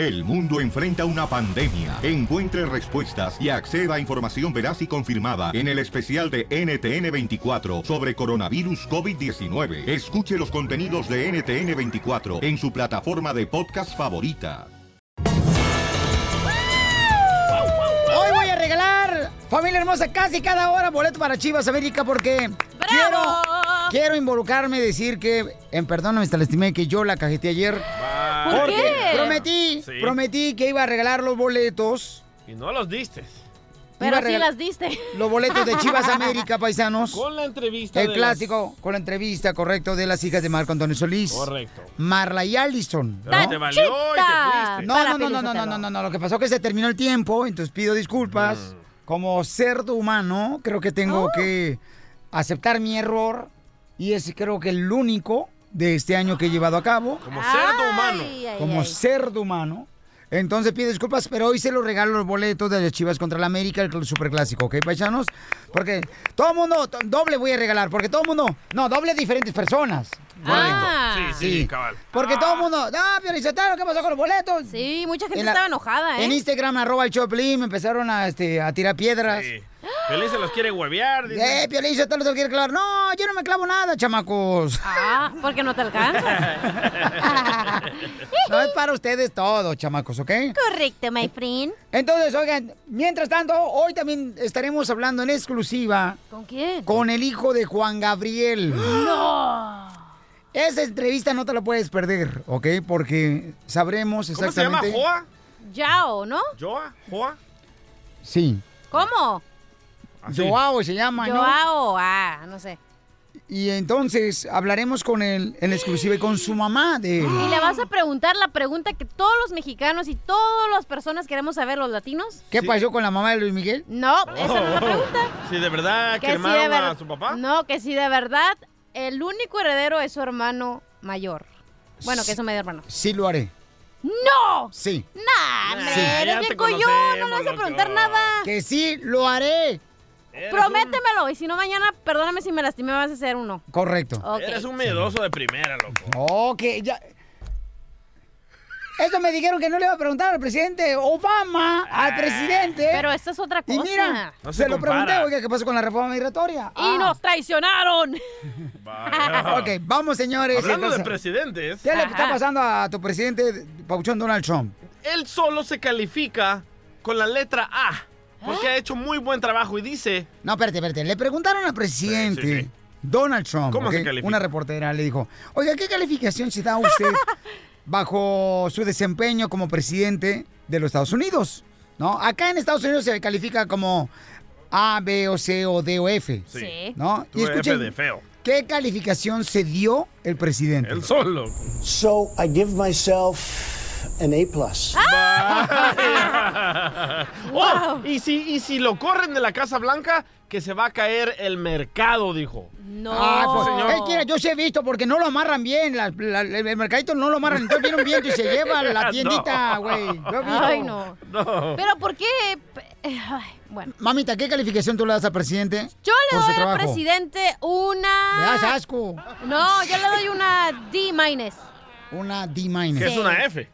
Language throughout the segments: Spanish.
El mundo enfrenta una pandemia. Encuentre respuestas y acceda a información veraz y confirmada en el especial de NTN24 sobre coronavirus COVID-19. Escuche los contenidos de NTN24 en su plataforma de podcast favorita. Hoy voy a regalar, familia hermosa, casi cada hora boleto para Chivas América porque quiero, quiero involucrarme, decir que, en perdón, me estimé que yo la cajeté ayer. ¿Por porque qué? prometí, Sí. prometí que iba a regalar los boletos. Y no los diste. Pero sí las diste. Los boletos de Chivas América, paisanos. Con la entrevista El de clásico, con la entrevista, correcto, de las hijas de Marco Antonio Solís. Correcto. Marla y Allison. Pero te valió y te fuiste. No, no, no, no, no, no, no, no, no. Lo que pasó es que se terminó el tiempo, entonces pido disculpas. Mm. Como cerdo humano, creo que tengo Oh. que aceptar mi error. Y es creo que el único de este año que he llevado a cabo. Como cerdo humano. Ay, ay, Como ay. cerdo humano. Entonces pido disculpas, pero hoy se los regalo los boletos de las Chivas contra la América, el superclásico, ¿ok, paisanos? Porque todo el mundo, doble voy a regalar, porque todo el mundo, no, doble diferentes personas. Ah. Sí, sí, Sí. cabal. Porque todo el mundo, no, Piorizotelo, ¿qué pasó con los boletos? Sí, mucha gente En la- estaba enojada, ¿eh? En Instagram, arroba el Choplin, me empezaron a, este, a tirar piedras. Sí. Se los quiere huevear. dice. Eh, Piolín, yo te lo quiere clavar. No, yo no me clavo nada, chamacos. Ah, porque no te alcanzas. No es para ustedes todo, chamacos, ¿ok? Correcto, my friend. Entonces, oigan, mientras tanto, hoy también estaremos hablando en exclusiva ¿Con quién? con el hijo de Juan Gabriel. No. Esa entrevista no te la puedes perder, ¿ok? Porque sabremos ¿Cómo se llama? exactamente. ¿Joa? Yao, ¿no? ¿Joa? ¿Joa? Sí. ¿Cómo? Así. Joao se llama, ¿no? Joao. Ah, no sé. Y entonces hablaremos con él en exclusiva y con su mamá de él. ¿Y le vas a preguntar la pregunta que todos los mexicanos y todas las personas queremos saber, los latinos? ¿Qué Sí. pasó con la mamá de Luis Miguel? No, esa no es la pregunta. Si de verdad Que si de quemaron ver- a su papá. No, que si de verdad el único heredero es su hermano mayor. Bueno, que es su medio hermano. Sí lo haré. ¡No! Sí. ¡Nah, hombre! Sí. eres bien te collón, no le vas a preguntar loco. nada. Que sí lo haré. Eres Prométemelo, y si no mañana, perdóname si me lastimé, vas a hacer uno. Correcto. Eres un miedoso de primera, loco. Ok, ya. Eso me dijeron que no le iba a preguntar al presidente Obama, al presidente. Pero esta es otra cosa. y mira, No se se, lo pregunté, oiga, ¿qué pasó con la reforma migratoria? Y nos traicionaron. Vaya. Ok, vamos, señores. Hablando de entonces, presidentes, ¿Qué le está pasando a tu presidente, Pauchón Donald Trump? él solo se califica con la letra A. Porque ¿Eh? ha hecho muy buen trabajo y dice, No, espérate, espérate. Le preguntaron al presidente Sí, sí, sí. Donald Trump. ¿Cómo se califica? Una reportera le dijo, oiga, ¿qué calificación se da usted bajo su desempeño como presidente de los Estados Unidos? ¿No? Acá en Estados Unidos se califica como A, B, o C, o D, o F. Sí. ¿No? tú F de feo. ¿qué calificación se dio el presidente? Él solo. So I give myself an A plus. Oh, y, si, y si lo corren de la Casa Blanca, que se va a caer el mercado, dijo. No. Ah, pues, señor. yo sí he visto porque no lo amarran bien, la- la- el mercadito no lo amarran, entonces viene un viento y se lleva la tiendita, No. güey. Visto. Ay, no. No. Pero ¿por qué? Ay, bueno. Mamita, ¿qué calificación tú le das al presidente? Yo le doy al presidente Le das una... asco. No, yo le doy una D minus. Una D minus. Que es una F.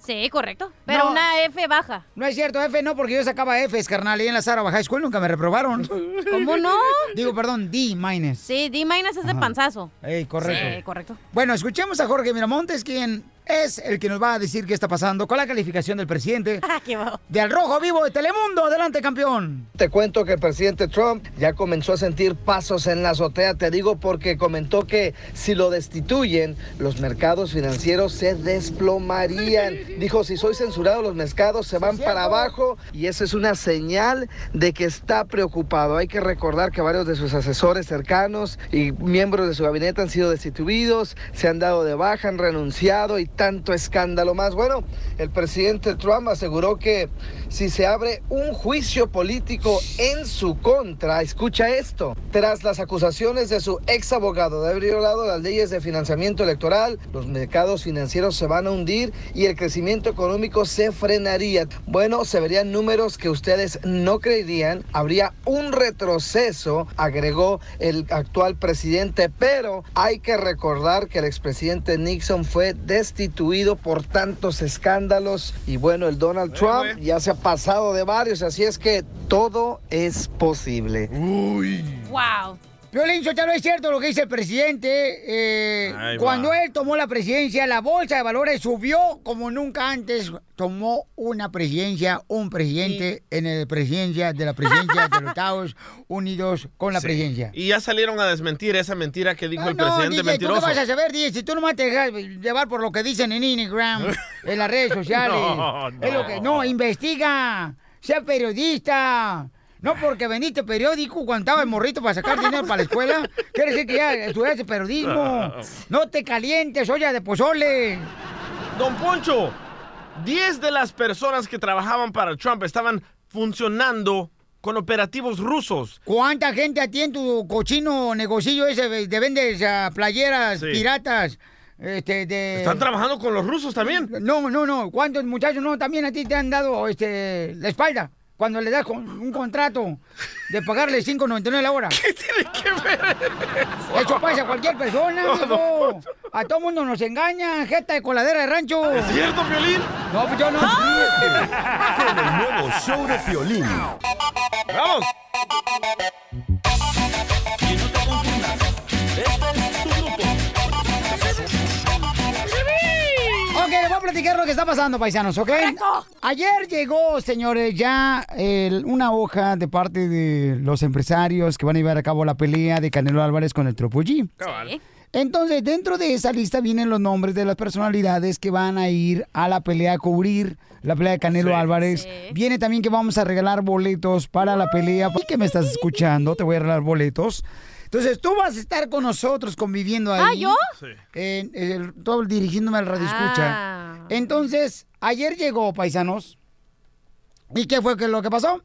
Sí, correcto. Pero No. una F baja. No es cierto, F no, porque yo sacaba Fs, carnal, y en la Sara High School nunca me reprobaron. ¿Cómo no? Digo, perdón, D minus. Sí, D minus es de Ajá. panzazo. Ey, correcto. Sí, correcto. Bueno, escuchemos a Jorge Miramontes, quien es el que nos va a decir qué está pasando con la calificación del presidente Ah, qué bajo. de Al Rojo Vivo de Telemundo. Adelante, campeón. Te cuento que el presidente Trump ya comenzó a sentir pasos en la azotea, te digo porque comentó que si lo destituyen, los mercados financieros se desplomarían. Dijo, si soy censurado, los mercados se van para abajo y eso es una señal de que está preocupado. Hay que recordar que varios de sus asesores cercanos y miembros de su gabinete han sido destituidos, se han dado de baja, han renunciado y tanto escándalo más. Bueno, el presidente Trump aseguró que si se abre un juicio político en su contra, escucha esto, tras las acusaciones de su ex abogado de haber violado las leyes de financiamiento electoral, los mercados financieros se van a hundir y el crecimiento económico se frenaría. Bueno, se verían números que ustedes no creerían, habría un retroceso, agregó el actual presidente, pero hay que recordar que el expresidente Nixon fue destituido destituido por tantos escándalos. Y bueno, el Donald Trump ya se ha pasado de varios, así es que todo es posible. Wow. Violín Sotelo, es cierto lo que dice el presidente. eh, cuando él tomó la presidencia, la bolsa de valores subió como nunca antes tomó una presidencia, un presidente en la presidencia de la presidencia de los Estados Unidos con la Sí. presidencia. Y ya salieron a desmentir esa mentira que dijo el no, presidente DJ, ¿tú qué vas a saber, DJ? Si tú nomás te dejas llevar por lo que dicen en Instagram, en las redes sociales. No, Es lo que, no, investiga, sea periodista. No porque vendiste periódico cuando estaba el morrito para sacar dinero para la escuela. Quiere decir que ya estudiaste periodismo. No te calientes, olla de pozole. Don Poncho, 10 de las personas que trabajaban para Trump estaban funcionando con operativos rusos. ¿Cuánta gente a ti en tu cochino negocillo ese de de vendes ah, playeras Sí. piratas? Este, de... ¿Están trabajando con los rusos también? No, no, no. ¿Cuántos muchachos no también a ti te han dado este, la espalda? Cuando le das con- un contrato de pagarle 5.99 la hora. ¿Qué tiene que ver eso? pasa a cualquier persona, amigo. A todo mundo nos engaña, jeta de coladera de rancho. ¿Es cierto, Violín? No, pues yo no. Con el nuevo show de Piolín. ¡Vamos! Platicar lo que está pasando, paisanos, ¿ok? Ayer llegó, señores, ya el- una hoja de parte de los empresarios que van a llevar a cabo la pelea de Canelo Álvarez con el Tropo G. Sí. Entonces, dentro de esa lista vienen los nombres de las personalidades que van a ir a la pelea a cubrir la pelea de Canelo Sí. Álvarez. Sí. Viene también que vamos a regalar boletos para la pelea. Y que me estás escuchando, te voy a regalar boletos. Entonces, tú vas a estar con nosotros conviviendo ahí. Ah, ¿yo? Sí. En- todo dirigiéndome al radio escucha. Ah. Entonces, ayer llegó, paisanos. ¿Y qué fue que lo que pasó?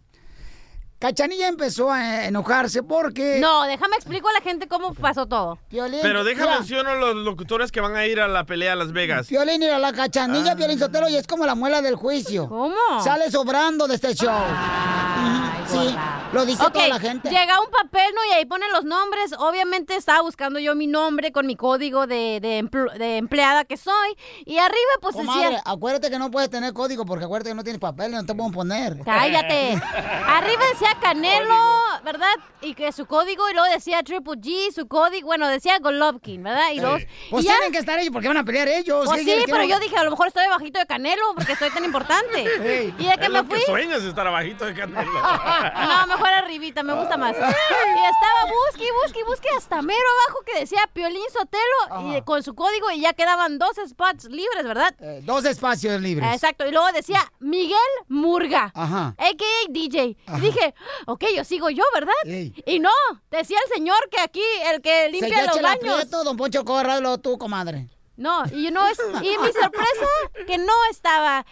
Cachanilla empezó a enojarse porque... No, déjame explico a la gente cómo pasó todo. Piolín, Pero déjame mencionar los locutores que van a ir a la pelea a Las Vegas. Piolín, mira, la cachanilla, Piolín Sotelo, y es como la muela del juicio. ¿Cómo? Sale sobrando de este show. Ay, Sí, gorda. lo dice toda la gente. Llega un papel, ¿no? Y ahí ponen los nombres. Obviamente estaba buscando yo mi nombre con mi código de, de, empl- de empleada que soy. Y arriba, pues Comadre, decía. acuérdate que no puedes tener código porque acuérdate que no tienes papel, no te pueden poner. Cállate. Arriba decía Canelo, ¿verdad? Y que su código, y luego decía Triple G, su código, bueno, decía Golovkin, ¿verdad? Y dos. Pues y ya, tienen que estar ellos porque van a pelear ellos. pues ¿Qué sí, pero yo dije, a lo mejor estoy bajito de Canelo porque estoy tan importante. Y de que Es me lo fui. que sueñas estar abajito de Canelo. No, mejor arribita, me gusta más. Y estaba busque, busque, busque hasta mero abajo que decía Piolín Sotelo y con su código y ya quedaban dos spots libres, ¿verdad? Eh, dos espacios libres. Exacto, y luego decía Miguel Murga, Ajá. a.k.a. DJ. Ajá. Dije, ok, yo sigo yo, ¿verdad? Ey. Y no, decía el señor que aquí, el que limpia los baños. Prieto, don Poncho Corralo, tú, comadre. No, y no es, y mi sorpresa, que no estaba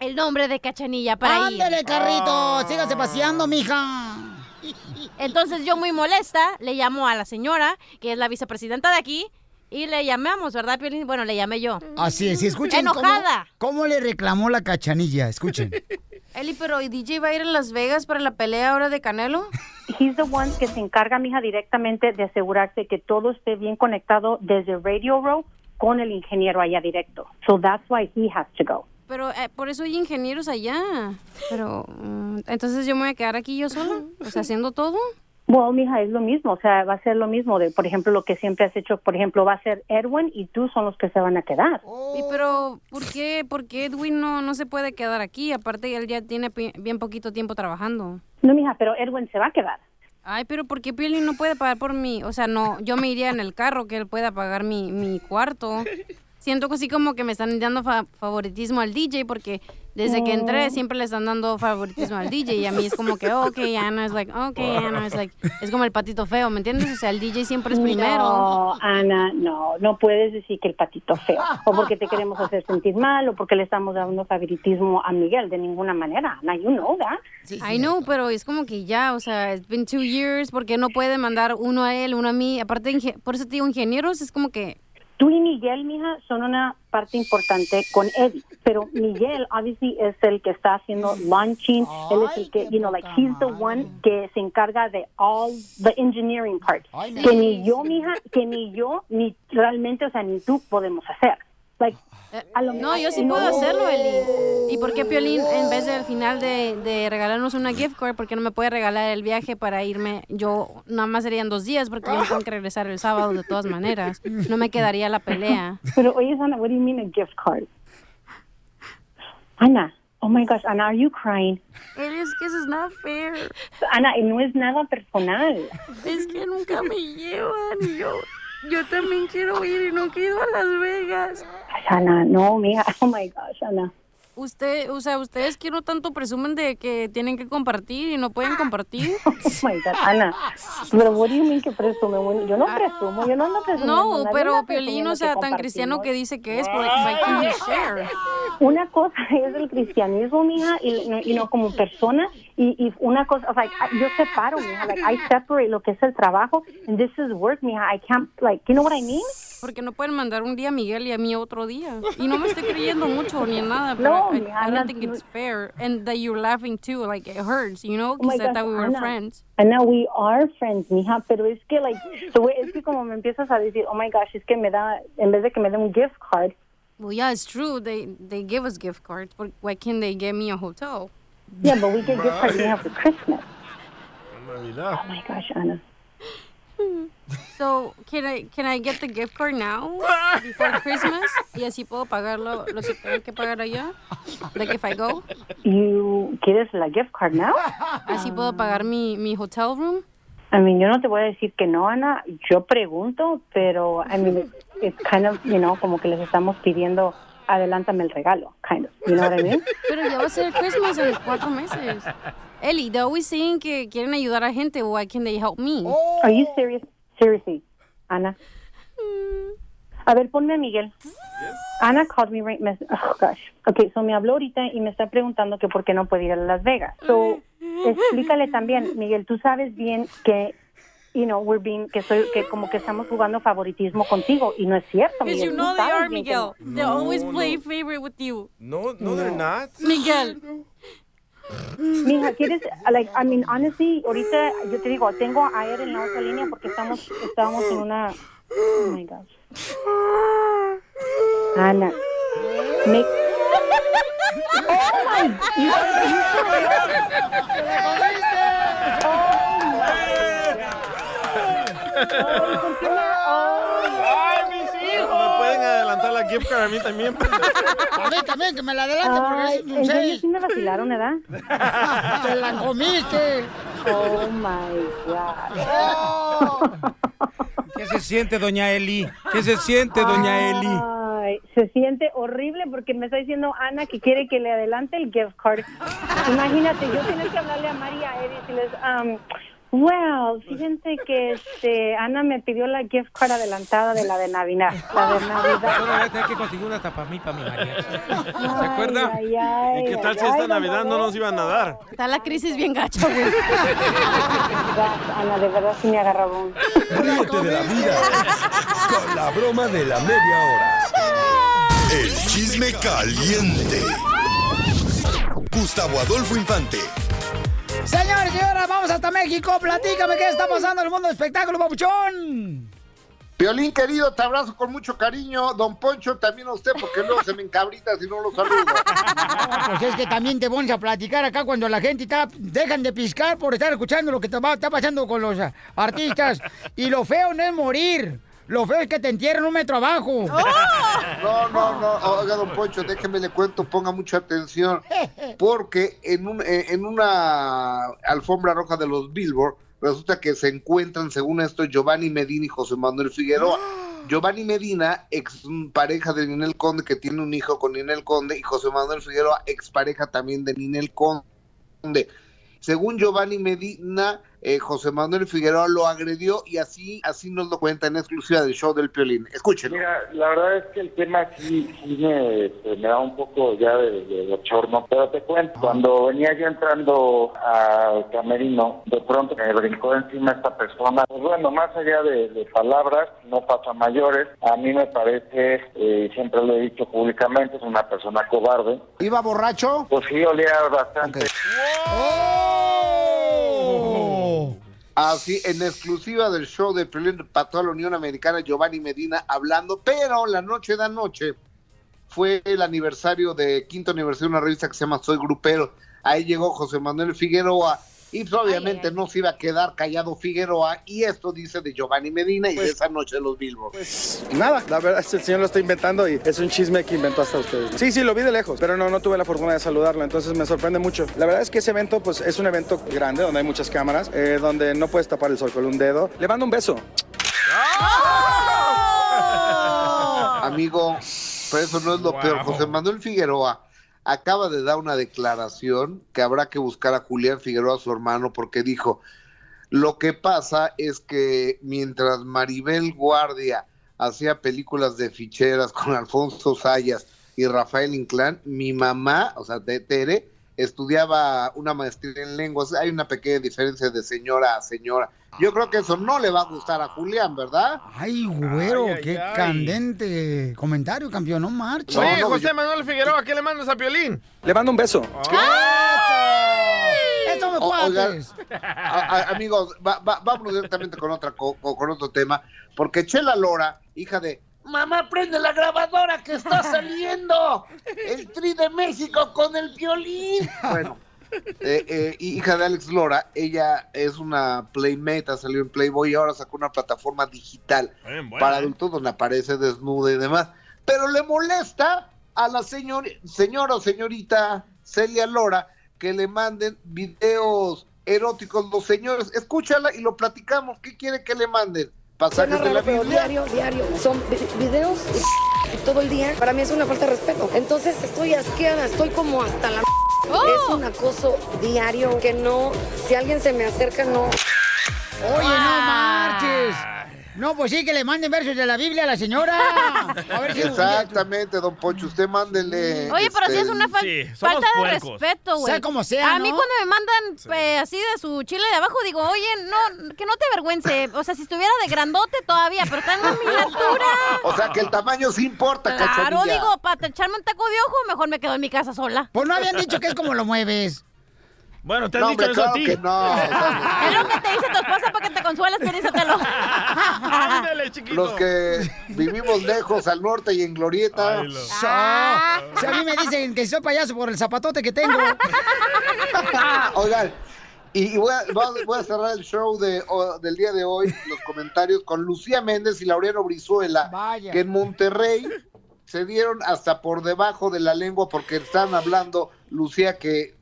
el nombre de Cachanilla para ir. Ándale, carrito, sígase paseando, mija. Entonces yo muy molesta le llamo a la señora, que es la vicepresidenta de aquí, y le llamamos, ¿verdad, Piolín? Bueno, le llamé yo. Así es, y escuchen Enojada. Cómo, cómo le reclamó la cachanilla, escuchen. Eli, pero ¿y DJ va a ir a Las Vegas para la pelea ahora de Canelo? He's the one que se encarga, mija, directamente de asegurarse que todo esté bien conectado desde Radio Row con el ingeniero allá directo. So that's why he has to go. Pero eh, por eso hay ingenieros allá. Pero mm, entonces yo me voy a quedar aquí yo sola, o sea, haciendo todo. Bueno, mija, es lo mismo, o sea, va a ser lo mismo de, por ejemplo, lo que siempre has hecho, por ejemplo, va a ser Erwin y tú son los que se van a quedar. Y pero ¿por qué, por qué Edwin no, no se puede quedar aquí? Aparte él ya tiene bien poquito tiempo trabajando. No, mija, pero Erwin se va a quedar. Ay, pero ¿por qué Piolín no puede pagar por mí? O sea, no, yo me iría en el carro que él pueda pagar mi, mi cuarto. Siento que así como que me están dando fa- favoritismo al DJ porque desde que entré siempre le están dando favoritismo al DJ y a mí es como que, oh, ok, Ana es like, ok, Ana es like, es como el patito feo, ¿me entiendes? O sea, el DJ siempre es primero. No, Ana, no, no puedes decir que el patito feo, o porque te queremos hacer sentir mal, o porque le estamos dando favoritismo a Miguel, de ninguna manera. Ana, you know that. I know, pero es como que ya, o sea, it's been two years, porque no puede mandar uno a él, uno a mí? Aparte, por eso te digo, ingenieros, es como que Tú y Miguel, mija, son una parte importante con Eddie, pero Miguel, obviously, es el que está haciendo launching, él es el que, you know, like, he's the one que se encarga de all the engineering part, Ay, que ni yo, mija, que ni yo, ni realmente, o sea, ni tú podemos hacer. Like, a lo No, yo sí no. puedo hacerlo, Eli. ¿Y por qué Piolín, en vez del final de, de regalarnos una gift card, por qué no me puede regalar el viaje para irme? Yo nada más serían dos días porque yo tengo que regresar el sábado de todas maneras. No me quedaría la pelea. Pero oye, Ana, what do you mean a gift card? Ana, oh my gosh, Ana, are you crying? Eli, es que eso es not fair. Ana, y no es nada personal. Es que nunca me llevan. y Yo, yo también quiero ir y no quiero ir a Las Vegas. Ana, no, mija, oh my gosh, Ana. Usted, o sea, ustedes que no tanto presumen de que tienen que compartir y no pueden compartir. Oh my God, Ana. Pero what do you mean que presume? Bueno, Yo no presumo, yo no ando presumiendo. No, pero Piolín, o sea, tan cristiano que dice que es, can't you share? Una cosa es el cristianismo, mija, y, no- y no como persona, y, y una cosa, sea, yo separo, mija, like, I separate lo que es el trabajo, and this is work, mija, I can't, like, you know what I mean? Porque no pueden mandar un día a Miguel y a mí otro día. Y no me estoy creyendo mucho ni en nada, No, I, I don't think it's fair. And that you're laughing too, like it hurts, you know? Oh Because I gosh, thought we were Ana. friends. Ana, we are friends, mija, pero es que, like, es que como me empiezas a decir, oh my gosh, es que me da, en vez de que me dé un gift card, Well, yeah, it's true. They they give us gift cards, but why can't they give me a hotel? Yeah, but we get gift cards, mija, for Christmas. Navidad. Oh my gosh, Ana. So, can I can I get the gift card now before Christmas? Y así puedo pagar lo, lo que tengo que pagar allá. Like if I go, You, ¿quieres la gift card now? así puedo pagar mi mi hotel room. I mean, yo no te voy a decir que no, Ana. Yo pregunto, pero, I mean, it's, it's kind of, you know, como que les estamos pidiendo, adelántame el regalo, kind of. You know what I mean? Pero ya va a ser Christmas en cuatro meses. Eli, they're always saying que quieren ayudar a gente. Why can they help me? Are you serious? Seriously, Ana. A ver, ponme a Miguel. Ana called me right, mes- oh gosh. Okay, so me habló ahorita y me está preguntando que por qué no puede ir a Las Vegas. So, explícale también, Miguel, tú sabes bien que, you know, we're being, que soy, que como que estamos jugando favoritismo contigo y no es cierto, Because you know they are, Miguel. no. They always play favorite with you. No, no, they're not. Miguel. Mija, ¿quieres, like, I mean, honestly, ahorita yo te digo, tengo a él en la otra línea porque estamos, estábamos en una, oh my gosh. Ana, make, oh my, you, you ¡Ay, mis hijos! ¿Me pueden adelantar la gift card a mí también? A mí también, que me la adelante porque Ay, es un ¿en serio seis. sí me vacilaron, ¿verdad? Te la comiste. Oh my God. ¿Qué se siente, doña Eli? ¿Qué se siente, doña Eli? Ay, se siente horrible porque me está diciendo Ana que quiere que le adelante el gift card. Imagínate, yo tengo que hablarle a María y decirles, um, well, fíjense que este, Ana me pidió la gift card adelantada de la de Navidad. La de Navidad. Solo voy a tener que conseguir una hasta para mí, para mi mariachi. ¿Se acuerda? ay, ay, ¿Y qué tal ay, si esta ay, Navidad no nos iban a dar? Está la crisis bien gacha, güey. Ana, de verdad sí me agarró. Ríete de la vida con la broma de la media hora. El chisme caliente. Gustavo Adolfo Infante. Señores, señoras, vamos hasta México. Platícame qué está pasando en el mundo del espectáculo, papuchón. Piolín, querido, te abrazo con mucho cariño. Don Poncho, también a usted, porque luego se me encabrita si no lo saludo. Pues es que también te pones a platicar acá cuando la gente está, dejan de piscar por estar escuchando lo que está pasando con los artistas. Y lo feo no es morir. Lo feo es que te entierren un metro abajo. No, no, no. Oiga, don Poncho, déjeme le cuento, ponga mucha atención. Porque en, un, eh, en una alfombra roja de los Billboard, resulta que se encuentran, según esto, Giovanni Medina y José Manuel Figueroa. Giovanni Medina, ex pareja de Ninel Conde, que tiene un hijo con Ninel Conde, y José Manuel Figueroa, ex pareja también de Ninel Conde. Según Giovanni Medina, eh, José Manuel Figueroa lo agredió y así, así nos lo cuenta en exclusiva del show del Piolín. Escúchenlo. Mira, la verdad es que el tema sí, sí me, este, me da un poco ya de, de bochorno, pero te cuento, cuando venía yo entrando al camerino, de pronto me brincó encima esta persona. Pues bueno, más allá de, de palabras, no pasa mayores, a mí me parece, eh, siempre lo he dicho públicamente, es una persona cobarde. ¿Iba borracho? Pues sí, olía bastante. Así, en exclusiva del show de Piolín, pató a la Unión Americana Giovanni Medina hablando, pero la noche de anoche, fue el aniversario de quinto aniversario de una revista que se llama Soy Grupero. Ahí llegó José Manuel Figueroa y pues, obviamente no se iba a quedar callado Figueroa y esto dice de Giovanni Medina y de esa noche de los Billboard. Nada, la verdad es que el señor lo está inventando y es un chisme que inventó hasta ustedes. Sí, sí, lo vi de lejos, pero no, no tuve la fortuna de saludarlo, entonces me sorprende mucho. La verdad es que ese evento pues es un evento grande donde hay muchas cámaras, eh, donde no puedes tapar el sol con un dedo. Le mando un beso. Amigo, pero eso no es lo Wow. peor. José Manuel Figueroa acaba de dar una declaración que habrá que buscar a Julián Figueroa, su hermano, porque dijo, lo que pasa es que mientras Maribel Guardia hacía películas de ficheras con Alfonso Sayas y Rafael Inclán, mi mamá, o sea, Tere, estudiaba una maestría en lenguas. Hay una pequeña diferencia de señora a señora. Yo creo que eso no le va a gustar a Julián, ¿verdad? Ay, güero, Ay, ay, qué ay. candente comentario, campeón, no marches. Oye, José Manuel Figueroa, ¿qué le mandas a Piolín? Le mando un beso. ¡Eso me O- oigan, cuates! a- a- amigos, va- va- vámonos directamente con otra co- co- con otro tema, porque Chela Lora, hija de Mamá, prende la grabadora que está saliendo. El Tri de México con el violín. Bueno, eh, eh, hija de Alex Lora, ella es una playmate, salió en Playboy y ahora sacó una plataforma digital Bien, para adultos donde aparece desnuda y demás. Pero le molesta a la señor, señora o señorita Celia Lora que le manden videos eróticos los señores. Escúchala y lo platicamos. ¿Qué quiere que le manden? ¿Pasajes de la Biblia? diario, diario. Son vi- videos y todo el día. Para mí es una falta de respeto. Entonces estoy asqueada, estoy como hasta la... Es un acoso diario que no... Si alguien se me acerca, no... Oye, no marches. No, pues sí, que le manden versos de la Biblia a la señora. A ver si Exactamente, don Poncho. Usted mándele. Oye, pero este, sí es una fal- Sí, falta de respeto, güey. Sea como sea, A mí ¿no? cuando me mandan eh, así de su chile de abajo, digo, oye, no, que no te avergüence. O sea, si estuviera de grandote todavía, pero está en una miniatura. O sea, que el tamaño sí importa, Claro, cachanilla. digo, para echarme un taco de ojo, mejor me quedo en mi casa sola. Pues no habían dicho que es como lo mueves. Bueno, te han No, dicho hombre, eso a ti. que no. Es lo que te dice tu esposa para que te consueles, piénsatelo. Ándale, chiquito. los que vivimos lejos, al norte y en Glorieta. Ay, lo- Ah, si a mí me dicen que soy payaso por el zapatote que tengo. Oigan, y, y voy, a, voy a- voy a cerrar el show de, o- del día de hoy, los comentarios con Lucía Méndez y Laureano Brizuela, Vaya. que en Monterrey se dieron hasta por debajo de la lengua porque están hablando, Lucía, que,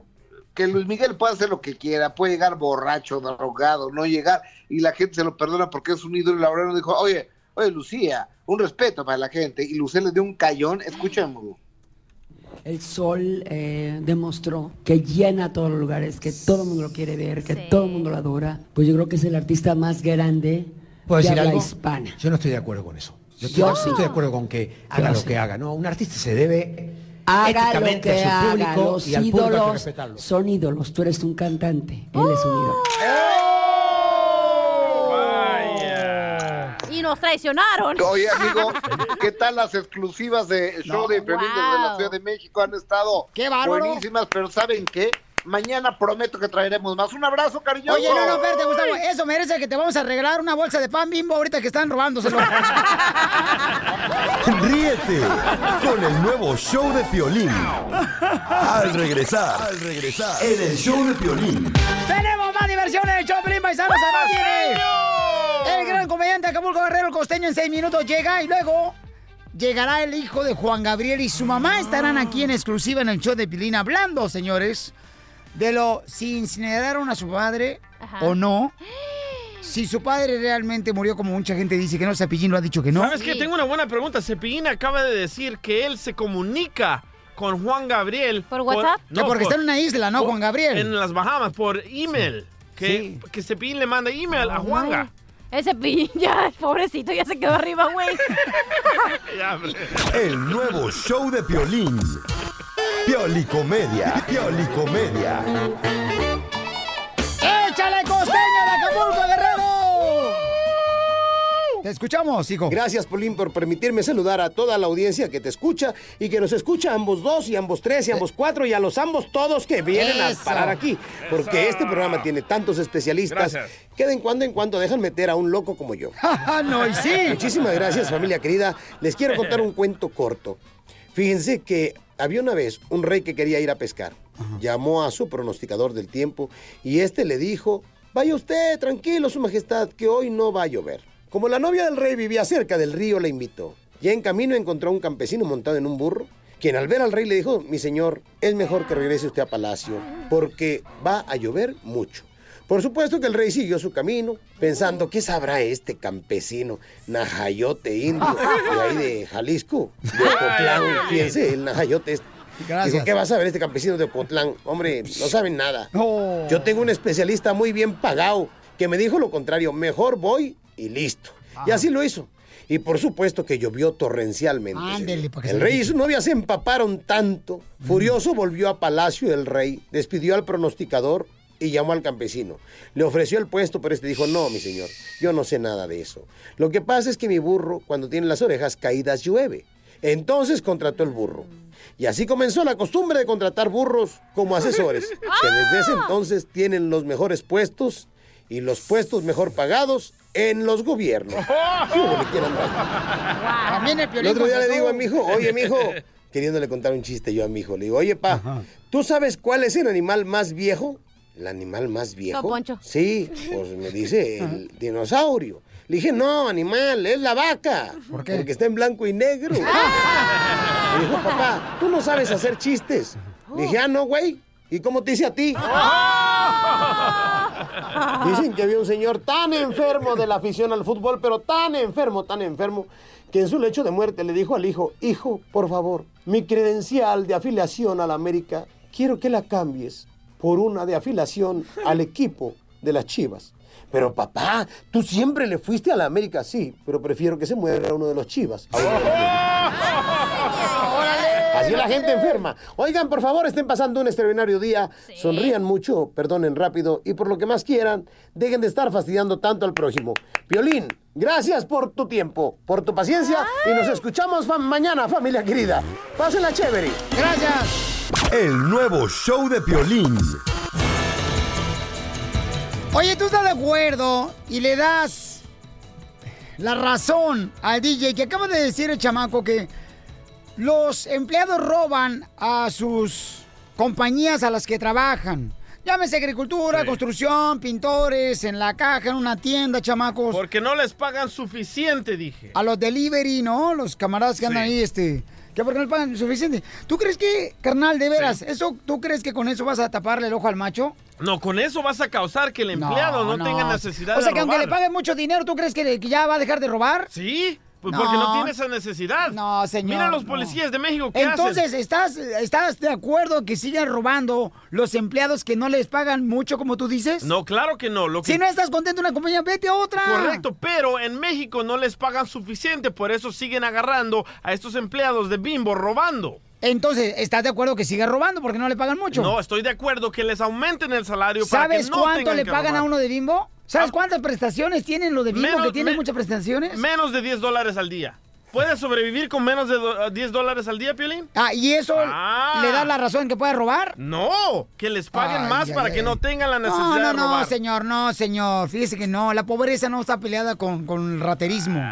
que Luis Miguel puede hacer lo que quiera, puede llegar borracho, drogado, no llegar, y la gente se lo perdona porque es un ídolo, y Laureano dijo, oye, oye, Lucía, un respeto para la gente, y Lucía le dio un cayón, escuchémoslo. El sol eh, demostró que llena todos los lugares, que todo el mundo lo quiere ver, que todo el mundo lo adora. Pues yo creo que es el artista más grande ¿Puedo de decir habla algo? hispana. Yo no estoy de acuerdo con eso. Yo, Yo estoy, sí. estoy de acuerdo con que haga Yo lo sí. que haga. No, un artista se debe Haga lo que a su haga, público los y al público hay que ídolos respetarlo. son ídolos. Tú eres un cantante, él es un ídolo. Vaya. Y nos traicionaron. Oye, amigo, ¿qué tal las exclusivas de show No, de Piolín desde la. Ciudad de México? Han estado ¡Qué bárbaro! buenísimas, pero ¿saben qué? Mañana prometo que traeremos más. Un abrazo, cariñoso. Oye, no, no, espérate, Gustavo. Eso merece que te vamos a regalar una bolsa de pan bimbo ahorita que están robándoselo. Ríete con el nuevo show de Piolín. Al regresar, al regresar, en el show de Piolín. ¡Tenemos más diversión en el show, Pelín Paisanos! ¡Además viene El gran comediante Acapulco Guerrero el Costeño en seis minutos llega y luego llegará el hijo de Juan Gabriel y su mamá estarán aquí en exclusiva en el show de Pilín hablando, señores, de lo si incineraron a su padre Ajá. o no. Si su padre realmente murió como mucha gente dice que no, Cepillín lo ha dicho que no. ¿Sabes qué? Tengo una buena pregunta. Cepillín acaba de decir que él se comunica con Juan Gabriel. ¿Por WhatsApp? Que porque está en una isla, ¿no, Juan Gabriel? En las Bahamas, por email. Que, que Cepillín le manda email a Juanga. Ese pillín ya, pobrecito, ya se quedó arriba, güey. El nuevo show de Piolín. Piolicomedia. Piolicomedia. ¡Échale costeño de Acapulco, Guerrero! Te escuchamos, hijo. Gracias, Polín, por permitirme saludar a toda la audiencia que te escucha y que nos escucha a ambos dos y ambos tres y ambos cuatro y a los ambos todos que vienen Eso. a parar aquí. Porque este programa tiene tantos especialistas Gracias. que de en cuando en cuando dejan meter a un loco como yo. no, y sí. Muchísimas gracias, familia querida. Les quiero contar un cuento corto. Fíjense que había una vez un rey que quería ir a pescar. Llamó a su pronosticador del tiempo y este le dijo, vaya usted, tranquilo, su majestad, que hoy no va a llover. Como la novia del rey vivía cerca del río, le invitó. Ya en camino encontró a un campesino montado en un burro, quien al ver al rey le dijo, mi señor, es mejor que regrese usted a palacio, porque va a llover mucho. Por supuesto que el rey siguió su camino, pensando, ¿qué sabrá este campesino? Najayote indio, de ahí de Jalisco, de Ocotlán, fíjense, el Najayote es... Gracias. Dijo, ¿qué va a saber este campesino de Ocotlán? Hombre, no saben nada. Yo tengo un especialista muy bien pagado que me dijo lo contrario, mejor voy y listo. Y así lo hizo. Y por supuesto que llovió torrencialmente. Ándele, El rey y su novia se empaparon tanto. Furioso volvió a palacio el rey, despidió al pronosticador y llamó al campesino. Le ofreció el puesto, pero este dijo, no, mi señor, yo no sé nada de eso. Lo que pasa es que mi burro, cuando tiene las orejas caídas, llueve. Entonces contrató el burro. Y así comenzó la costumbre de contratar burros como asesores, que desde ese entonces tienen los mejores puestos y los puestos mejor pagados en los gobiernos. También el El otro día le digo a mi hijo, oye, mi hijo, queriéndole contar un chiste yo a mi hijo, le digo, oye, pa, ¿tú sabes cuál es el animal más viejo? ¿El animal más viejo? Don Poncho. Sí, pues me dice el dinosaurio. Le dije, no, animal, es la vaca. ¿Por qué? Porque está en blanco y negro. Me dijo, papá, tú no sabes hacer chistes. Le dije, ah, no, güey. ¿Y cómo te dice a ti? Dicen que había un señor tan enfermo de la afición al fútbol, pero tan enfermo, tan enfermo, que en su lecho de muerte le dijo al hijo, hijo, por favor, mi credencial de afiliación a la América, quiero que la cambies por una de afiliación al equipo de las Chivas. Pero papá, tú siempre le fuiste a la América, sí, pero prefiero que se muera uno de los Chivas. Así la gente enferma. Oigan, por favor, estén pasando un extraordinario día. Sonrían mucho, perdonen rápido y por lo que más quieran, dejen de estar fastidiando tanto al prójimo. Violín, gracias por tu tiempo, por tu paciencia y nos escuchamos fa- mañana, familia querida. Pásenla chévere. Gracias. El nuevo show de Piolín. Oye, ¿tú estás de acuerdo y le das la razón al DJ que acaba de decir el chamaco que los empleados roban a sus compañías a las que trabajan? Llámese agricultura, construcción, pintores, en la caja, en una tienda, chamacos. Porque no les pagan suficiente, dije. A los delivery, ¿no? Los camaradas que andan ahí, este. Que porque no le pagan suficiente. ¿Tú crees que, carnal, de veras, eso, ¿tú crees que con eso vas a taparle el ojo al macho? No, con eso vas a causar que el empleado no, tenga necesidad O sea, de que aunque le paguen mucho dinero, ¿tú crees que, que ya va a dejar de robar? Sí, pues porque no tiene esa necesidad. No, señor. Mira los no. policías de México, ¿qué Entonces, hacen? ¿estás, ¿estás de acuerdo que sigan robando los empleados que no les pagan mucho, como tú dices? No, claro que no. Lo que... Si no estás contento en una compañía, vete a otra. Correcto, pero en México no les pagan suficiente, por eso siguen agarrando a estos empleados de Bimbo robando. Entonces, ¿estás de acuerdo que siga robando porque no le pagan mucho? No, estoy de acuerdo que les aumenten el salario para que ¿Sabes no cuánto tengan le que pagan robar. a uno de Bimbo? ¿Sabes cuántas prestaciones tienen los de Bimbo Menos- que tienen me- muchas prestaciones? Menos de 10 dólares al día. ¿Puedes sobrevivir con menos de do- 10 dólares al día, Piolín? Ah, ¿y eso Ah. le da la razón que puede robar? No, que les paguen Ay, más ay, para ay. que no tengan la necesidad No, no, de no, robar. señor, no, señor. Fíjese que no, la pobreza no está peleada con, con el raterismo.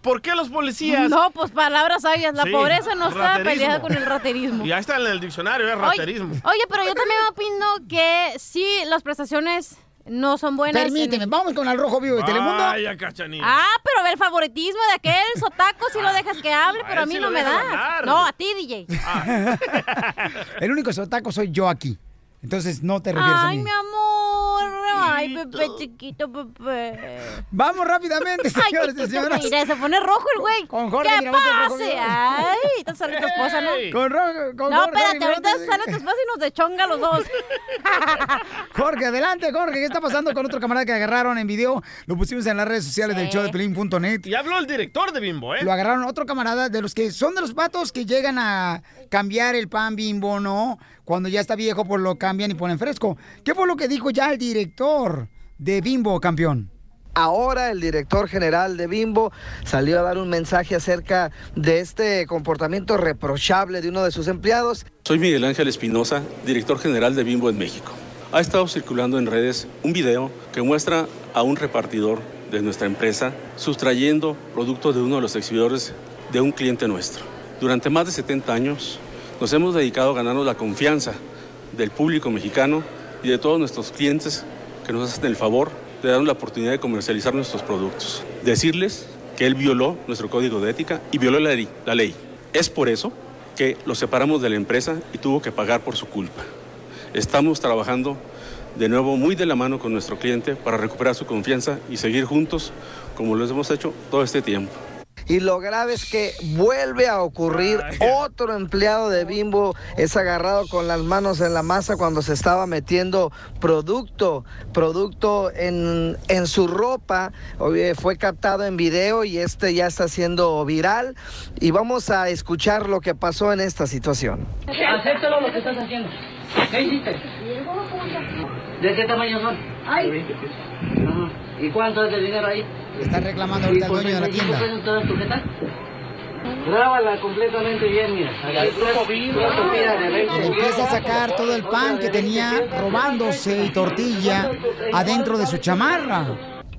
¿Por qué los policías? No, pues palabras sabias. La Sí, pobreza no está raterismo. peleada con el raterismo. Ya está en el diccionario, es Oye, raterismo. Oye, pero yo también opino que sí, las prestaciones no son buenas. Permíteme, vamos con el rojo vivo de Telemundo. Vaya, cachanilla. Ah, pero ve el favoritismo de aquel sotaco si lo dejas que hable, pero a mí no me das. hablar. No, a ti, DJ. El único sotaco soy yo aquí. Entonces no te refieres a Ay, mí. mi amor. Ay, Pepe chiquito, Pepe. Vamos rápidamente, señores y señoras. Mira, se pone rojo el güey. Con Jorge ¿Qué pase? Ay, te sale tu esposa, ¿no? Con rojo, con No, Jorge espérate, ahorita sale tu esposa y nos dechonga los dos. Jorge, adelante, Jorge. ¿Qué está pasando con otro camarada que agarraron en video? Lo pusimos en las redes sociales del show de Pelín.net. Y habló el director de Bimbo, ¿eh? Lo agarraron otro camarada de los que son de los patos que llegan a cambiar el pan bimbo, ¿no? Cuando ya está viejo, pues lo cambian y ponen fresco. ¿Qué fue lo que dijo ya el director de Bimbo, campeón? Ahora el director general de Bimbo salió a dar un mensaje acerca de este comportamiento reprochable de uno de sus empleados. Soy Miguel Ángel Espinosa, director general de Bimbo en México. Ha estado circulando en redes un video que muestra a un repartidor de nuestra empresa sustrayendo productos de uno de los exhibidores de un cliente nuestro. Durante más de 70 años nos hemos dedicado a ganarnos la confianza del público mexicano y de todos nuestros clientes que nos hacen el favor de darnos la oportunidad de comercializar nuestros productos. Decirles que él violó nuestro código de ética y violó la ley. Es por eso que lo separamos de la empresa y tuvo que pagar por su culpa. Estamos trabajando de nuevo muy de la mano con nuestro cliente para recuperar su confianza y seguir juntos como lo hemos hecho todo este tiempo. Y lo grave es que vuelve a ocurrir. Otro empleado de Bimbo es agarrado con las manos en la masa cuando se estaba metiendo producto, producto en, en su ropa. Fue captado en video y este ya está siendo viral. Y vamos a escuchar lo que pasó en esta situación. Acéptalo lo que estás haciendo. ¿Qué hiciste? ¿De qué tamaño son? Ay. ¿Y cuánto es de dinero ahí? Está reclamando ahorita el dueño de la tienda. pesos todas tu jeta? Grábala completamente bien, mira. 20. Empieza a sacar todo el pan que tenía robándose y tortilla adentro de su chamarra.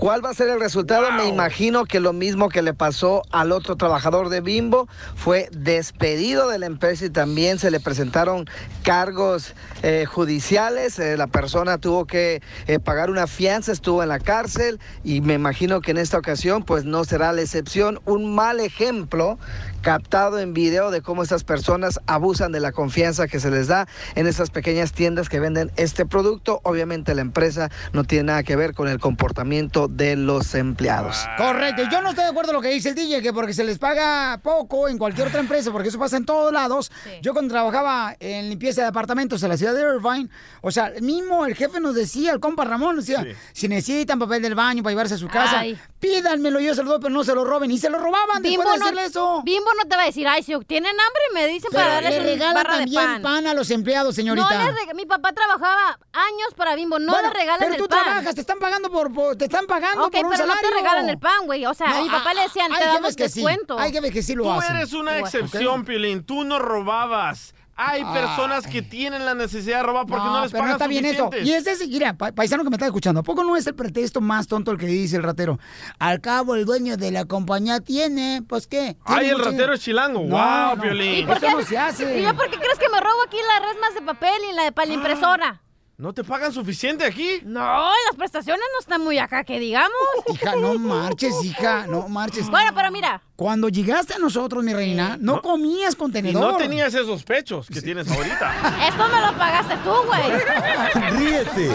¿Cuál va a ser el resultado? Me imagino que lo mismo que le pasó al otro trabajador de Bimbo fue despedido de la empresa y también se le presentaron cargos eh, judiciales. Eh, la persona tuvo que eh, pagar una fianza, estuvo en la cárcel y me imagino que en esta ocasión pues no será la excepción. Un mal ejemplo captado en video de cómo estas personas abusan de la confianza que se les da en esas pequeñas tiendas que venden este producto. Obviamente la empresa no tiene nada que ver con el comportamiento de los empleados. Correcto, yo no estoy de acuerdo con lo que dice el DJ, que porque se les paga poco en cualquier otra empresa, porque eso pasa en todos lados. Yo cuando trabajaba en limpieza de apartamentos en la ciudad de Irvine, o sea, mismo el jefe nos decía, el compa Ramón, nos decía, si necesitan papel del baño para llevarse a su casa, Ay. pídanmelo, yo se lo doy, pero no se lo roben. Y se lo robaban después de no, hacerle eso. Bimbo no te va a decir, ay, si tienen hambre, me dicen Pero para darles le regalan barra de también pan. pan. a los empleados, señorita. No les rega- Mi papá trabajaba años para Bimbo, no Bueno, le regalan pero el tú pan. trabajas, te están pagando por, por- te están pagando Ok, por un pero salario. no te regalan el pan, güey. O sea, No, a mi papá ah, le decían, hay te damos que sí, descuento. hay jefes que sí lo Tú hacen. eres una excepción, Piolín. Tú no robabas. Hay personas que tienen la necesidad de robar porque no, les pero pagan no está bien eso. Y ese, es- mira, pa- paisano que me está escuchando, ¿a poco no es el pretexto más tonto el que dice el ratero? Al cabo, el dueño de la compañía tiene, pues qué. Ay, Tiene el mucho- ratero es chilango. No, wow, no. Piolín. ¿Y por qué? Eso no se hace. ¿Y yo por qué crees que me robo aquí las resmas de papel y la de para la impresora? ¿No te pagan suficiente aquí? No, las prestaciones no están muy acá, que digamos. Hija, no marches, hija, no marches. Bueno, pero mira. Cuando llegaste a nosotros, mi reina, no, comías Y contenedor. no tenías esos pechos que tienes ahorita. Esto me lo pagaste tú, güey. Ríete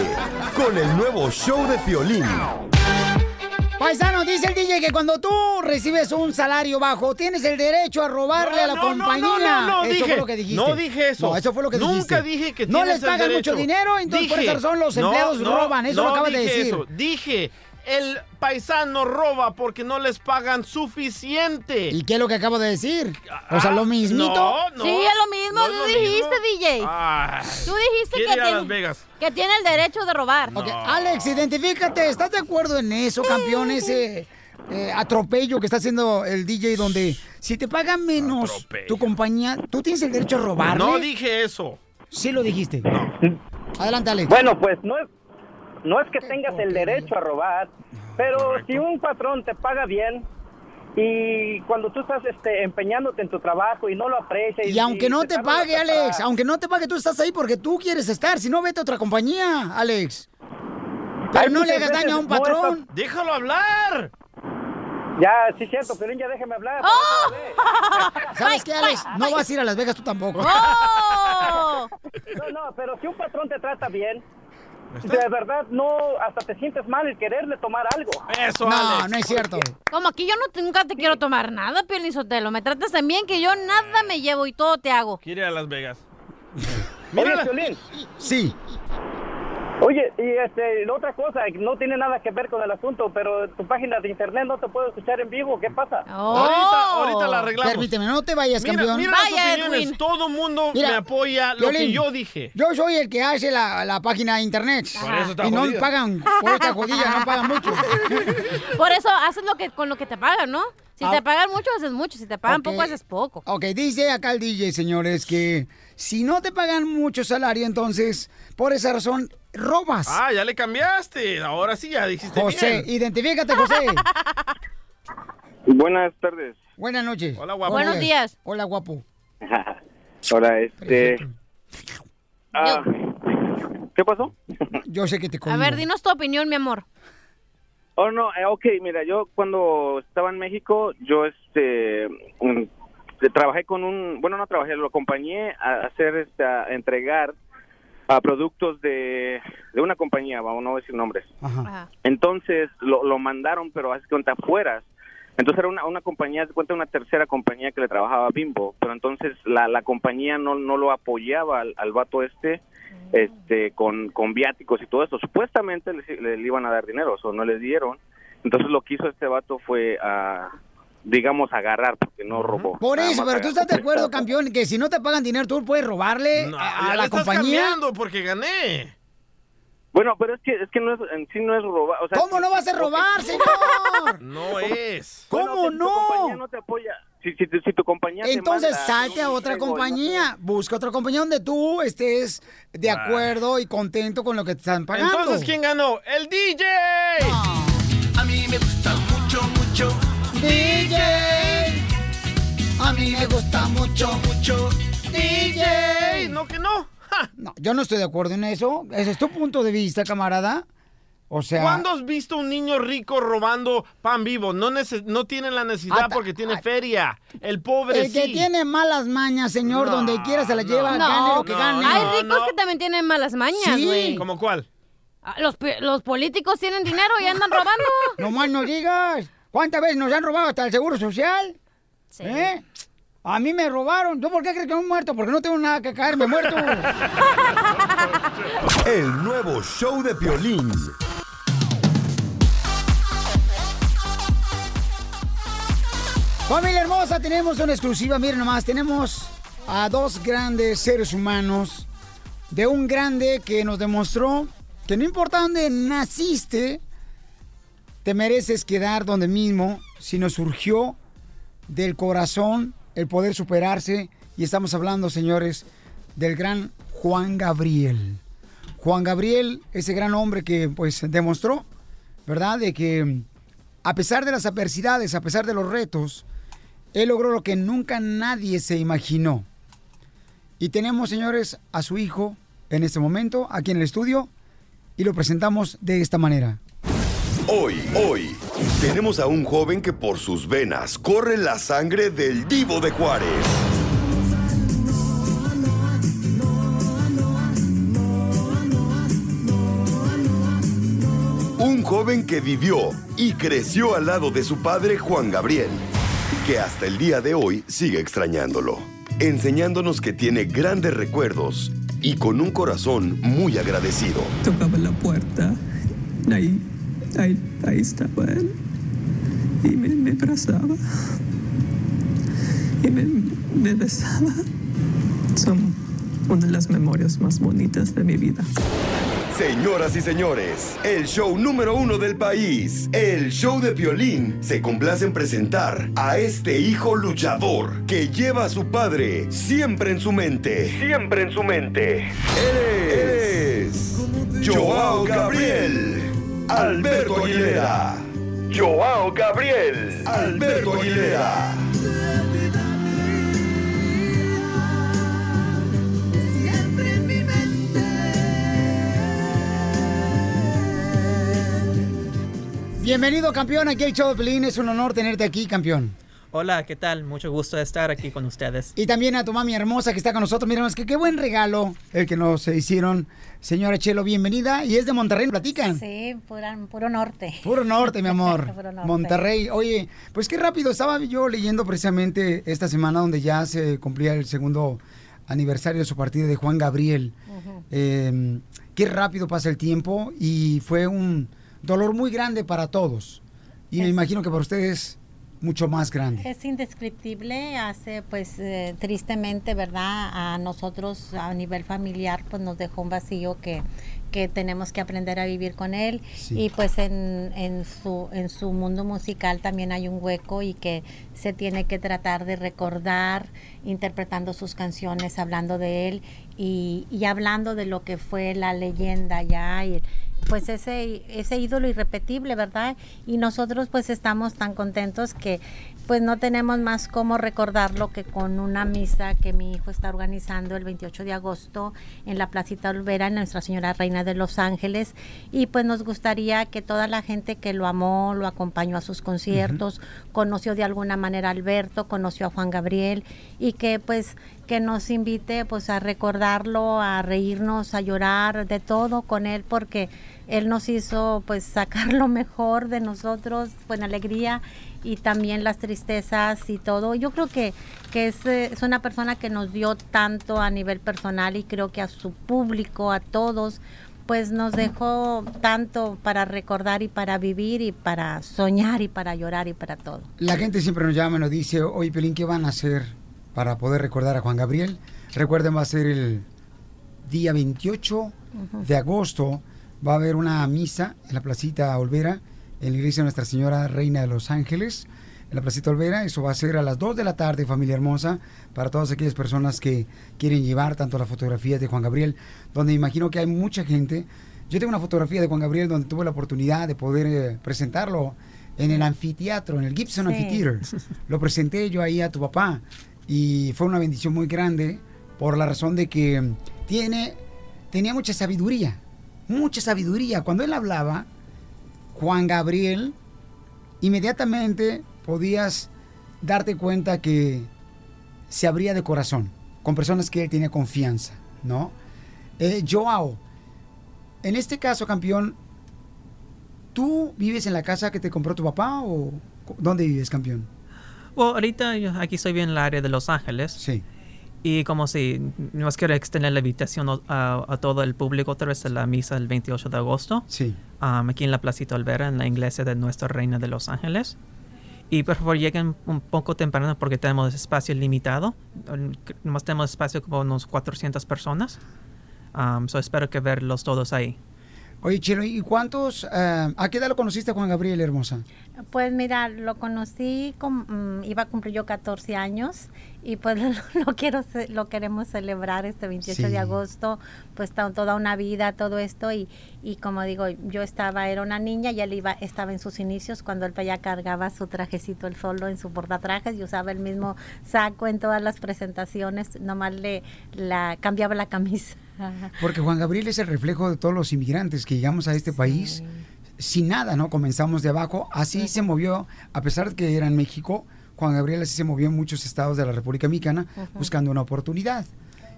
con el nuevo show de Piolín. Paisano, dice el DJ que cuando tú recibes un salario bajo, tienes el derecho a robarle a la No, compañía. no, no, no, eso dije- fue lo que dijiste. no dije eso. No, eso fue lo que Nunca dijiste. dije que No les pagan mucho dinero, entonces por esa razón los empleados roban. Eso lo acabas de decir. eso. Dije, el paisano roba porque no les pagan suficiente. ¿Y qué es lo que acabo de decir? O sea, lo mismito. no, no. sí, es lo mismo. no es tú lo dijiste, mismo. DJ. Ay, Tú dijiste que tiene, Las Vegas. que tiene el derecho de robar. Ok, Alex, identifícate. ¿Estás de acuerdo en eso, campeón? Ese eh, atropello que está haciendo el DJ donde si te pagan menos tu compañía, tú tienes el derecho a robarle. No dije eso. Sí lo dijiste. Adelante, Alex. Bueno, pues no es, no es que tengas el derecho a robar, pero si un patrón te paga bien y cuando tú estás este, empeñándote en tu trabajo y no lo aprecias... Y aunque no te pague, Alex, aunque no te pague, tú estás ahí porque tú quieres estar. Si no, vete a otra compañía, Alex. Pero no le hagas daño a un patrón. Déjalo hablar. Ya, sí es cierto, pero ya déjeme hablar. ¡Oh! ¿Sabes qué, Alex? No vas a ir a Las Vegas tú tampoco. No, no, pero si un patrón te trata bien, de verdad no, hasta te sientes mal el quererle tomar algo. Eso, No, no es cierto. Como aquí yo no nunca te quiero tomar nada, Sotelo. Me tratas tan bien que yo nada me llevo y todo te hago. Quiere ir a Las Vegas. Oye, Piolín. Sí. Oye, y este, la otra cosa, no tiene nada que ver con el asunto, pero tu página de internet no te puedo escuchar en vivo, ¿qué pasa? Ahorita, ahorita la arreglamos. Permíteme, no te vayas, Mira, campeón. mira las opiniones. Todo mundo Mira, me apoya lo que yo dije. Yo soy el que hace la, la página de internet. Por eso está y no pagan por esta jodida, no pagan mucho. Por eso haces lo que con lo que te pagan, ¿no? Si Ah. te pagan mucho, haces mucho. Si te pagan poco, haces poco. Ok, dice acá el DJ, señores, que si no te pagan mucho salario, entonces, por esa razón, robas. Ah, ya le cambiaste. Ahora sí ya dijiste José, bien. identifícate, José. Buenas tardes. Buenas noches. Hola, guapo. Buenos días. Hola, guapo. Hola, este. Ah, ¿Qué pasó? Yo sé que te A ver, dinos tu opinión, mi amor. Oh, no, eh, ok, mira, yo cuando estaba en México, yo este mm, trabajé con un, bueno, no trabajé, lo acompañé a hacer, este, a entregar a productos de, de una compañía, vamos a no decir nombres. Entonces lo, lo mandaron, pero hace cuenta afuera. Entonces era una, una compañía, se cuenta una tercera compañía que le trabajaba a Bimbo, pero entonces la, la compañía no, no lo apoyaba al, al vato este, este con, con viáticos y todo eso. Supuestamente le, le- le iban a dar dinero, o no les dieron. Entonces lo que hizo este vato fue, a, digamos, agarrar, porque no robó. Por eso, pero tú estás de acuerdo, campeón, que si no te pagan dinero, tú puedes robarle a, a Ya la estás compañía. cambiando porque gané. Bueno, pero es que, es que no es, en sí no es robar. O sea, ¿Cómo no va a ser robar, señor? No es. ¿Cómo Si tu compañía no te apoya, si, si, tu- si tu compañía te Entonces manda salte a otra no compañía, busca otra compañía donde tú estés de acuerdo y contento con lo que te están pagando. Entonces, ¿quién ganó? ¡El DJ! A me gusta mucho, mucho. DJ. No, que no. No, yo no estoy de acuerdo en eso. Ese es tu punto de vista, camarada. O sea. ¿Cuándo has visto un niño rico robando pan vivo? No, nece- no tiene la necesidad porque tiene feria. El pobre El que sí. tiene malas mañas, señor, donde quiera se la lleva, gane lo que gane. Hay ricos que también tienen malas mañas, Sí. güey. ¿Cómo cuál? Ah, Los, los políticos tienen dinero y andan robando. No más no digas. ¿Cuántas veces nos han robado hasta el seguro social? ¿Eh? A mí me robaron. ¿Yo por qué crees que me he muerto? Porque no tengo nada que caerme muerto. El nuevo show de Piolín. Familia hermosa, tenemos una exclusiva. Miren nomás, tenemos a dos grandes seres humanos. De un grande que nos demostró que no importa dónde naciste, te mereces quedar donde mismo, sino surgió del corazón el poder superarse. Y estamos hablando, señores, del gran Juan Gabriel. Juan Gabriel, ese gran hombre que pues demostró, ¿verdad? De que a pesar de las adversidades, a pesar de los retos, él logró lo que nunca nadie se imaginó. Y tenemos, señores, a su hijo en este momento, aquí en el estudio, y lo presentamos de esta manera. Hoy, hoy, tenemos a un joven que por sus venas corre la sangre del Divo de Juárez. Un joven que vivió y creció al lado de su padre Juan Gabriel, que hasta el día de hoy sigue extrañándolo, enseñándonos que tiene grandes recuerdos y con un corazón muy agradecido. tocaba la puerta. Ahí, ahí, ahí estaba él. Y me, me abrazaba. Y me, me besaba. Son una de las memorias más bonitas de mi vida. Señoras y señores, el show número uno del país, el show de violín, se complace en presentar a este hijo luchador que lleva a su padre siempre en su mente. Siempre en su mente. Él es Joao Gabriel, Alberto Aguilera. Joao Gabriel, Alberto Aguilera. Bienvenido, campeón, aquí el show de Pelín. Es un honor tenerte aquí, campeón. Hola, ¿qué tal? Mucho gusto de estar aquí con ustedes. Y también a tu mami hermosa que está con nosotros. Miren, es que qué buen regalo el que nos hicieron. Señora Chelo, bienvenida. Y es de Monterrey, platican. Sí, puro norte. Puro norte, mi amor. Puro norte. Monterrey. Oye, pues qué rápido. Estaba yo leyendo precisamente esta semana donde ya se cumplía el segundo aniversario de su partido de Juan Gabriel. Eh, qué rápido pasa el tiempo y fue un dolor muy grande para todos. Y me imagino que para ustedes mucho más grande. Es indescriptible, hace pues eh, tristemente, ¿verdad? A nosotros a nivel familiar pues nos dejó un vacío que, que tenemos que aprender a vivir con él Sí. y pues en, en, su, en su mundo musical también hay un hueco y que se tiene que tratar de recordar interpretando sus canciones, hablando de él y, y hablando de lo que fue la leyenda ya y, pues ese, ese ídolo irrepetible, ¿verdad? Y nosotros pues estamos tan contentos que pues no tenemos más cómo recordarlo que con una misa que mi hijo está organizando el 28 de agosto en la Placita Olvera, en Nuestra Señora Reina de los Ángeles. Y pues nos gustaría que toda la gente que lo amó, lo acompañó a sus conciertos, conoció de alguna manera a Alberto, conoció a Juan Gabriel y que pues que nos invite pues a recordarlo, a reírnos, a llorar, de todo con él porque él nos hizo pues sacar lo mejor de nosotros con alegría y también las tristezas y todo. Yo creo que, que es, eh, es una persona que nos dio tanto a nivel personal y creo que a su público, a todos, pues nos dejó tanto para recordar y para vivir y para soñar y para llorar y para todo. La gente siempre nos llama y nos dice, oye, Pelín, ¿qué van a hacer para poder recordar a Juan Gabriel? Recuerden, va a ser el día 28 de agosto. Va a haber una misa en la placita Olvera, en la iglesia de Nuestra Señora Reina de los Ángeles, en la placita Olvera. Eso va a ser a las 2 de la tarde, familia hermosa, para todas aquellas personas que quieren llevar tanto las fotografías de Juan Gabriel, donde imagino que hay mucha gente. Yo tengo una fotografía de Juan Gabriel donde tuve la oportunidad de poder eh, presentarlo en el anfiteatro, en el Gibson Sí. Amphitheater. Lo presenté yo ahí a tu papá y fue una bendición muy grande por la razón de que tiene, tenía mucha sabiduría, mucha sabiduría. Cuando él hablaba, Juan Gabriel, inmediatamente podías darte cuenta que se abría de corazón con personas que él tenía confianza, ¿no? Eh, Joao, en este caso, campeón, ¿tú vives en la casa que te compró tu papá o dónde vives, campeón? Bueno, ahorita yo aquí estoy bien en el área de Los Ángeles. Sí. Y como si nos quiero extender la invitación a, a todo el público otra vez a la misa el 28 de agosto. Sí. um, aquí en la Placita Olvera, en la iglesia de Nuestra Reina de Los Ángeles. Y por favor lleguen un poco temprano porque tenemos espacio limitado. Um, Nomás tenemos espacio como unos 400 personas. Um, so espero que verlos todos ahí. Oye, Chelo, ¿y cuántos, eh, a qué edad lo conociste Juan Gabriel, hermosa? Pues mira, lo conocí, con, mm, iba a cumplir yo 14 años y pues lo, lo quiero, lo queremos celebrar este 28 Sí. de agosto, pues toda una vida, todo esto y, y como digo, yo estaba, era una niña y él iba, estaba en sus inicios cuando él ya cargaba su trajecito él solo en su portatrajes y usaba el mismo saco en todas las presentaciones, nomás le la, cambiaba la camisa. Porque Juan Gabriel es el reflejo de todos los inmigrantes que llegamos a este país sin nada, ¿no? Comenzamos de abajo. Así se movió, a pesar de que era en México, Juan Gabriel así se movió en muchos estados de la República Mexicana buscando una oportunidad.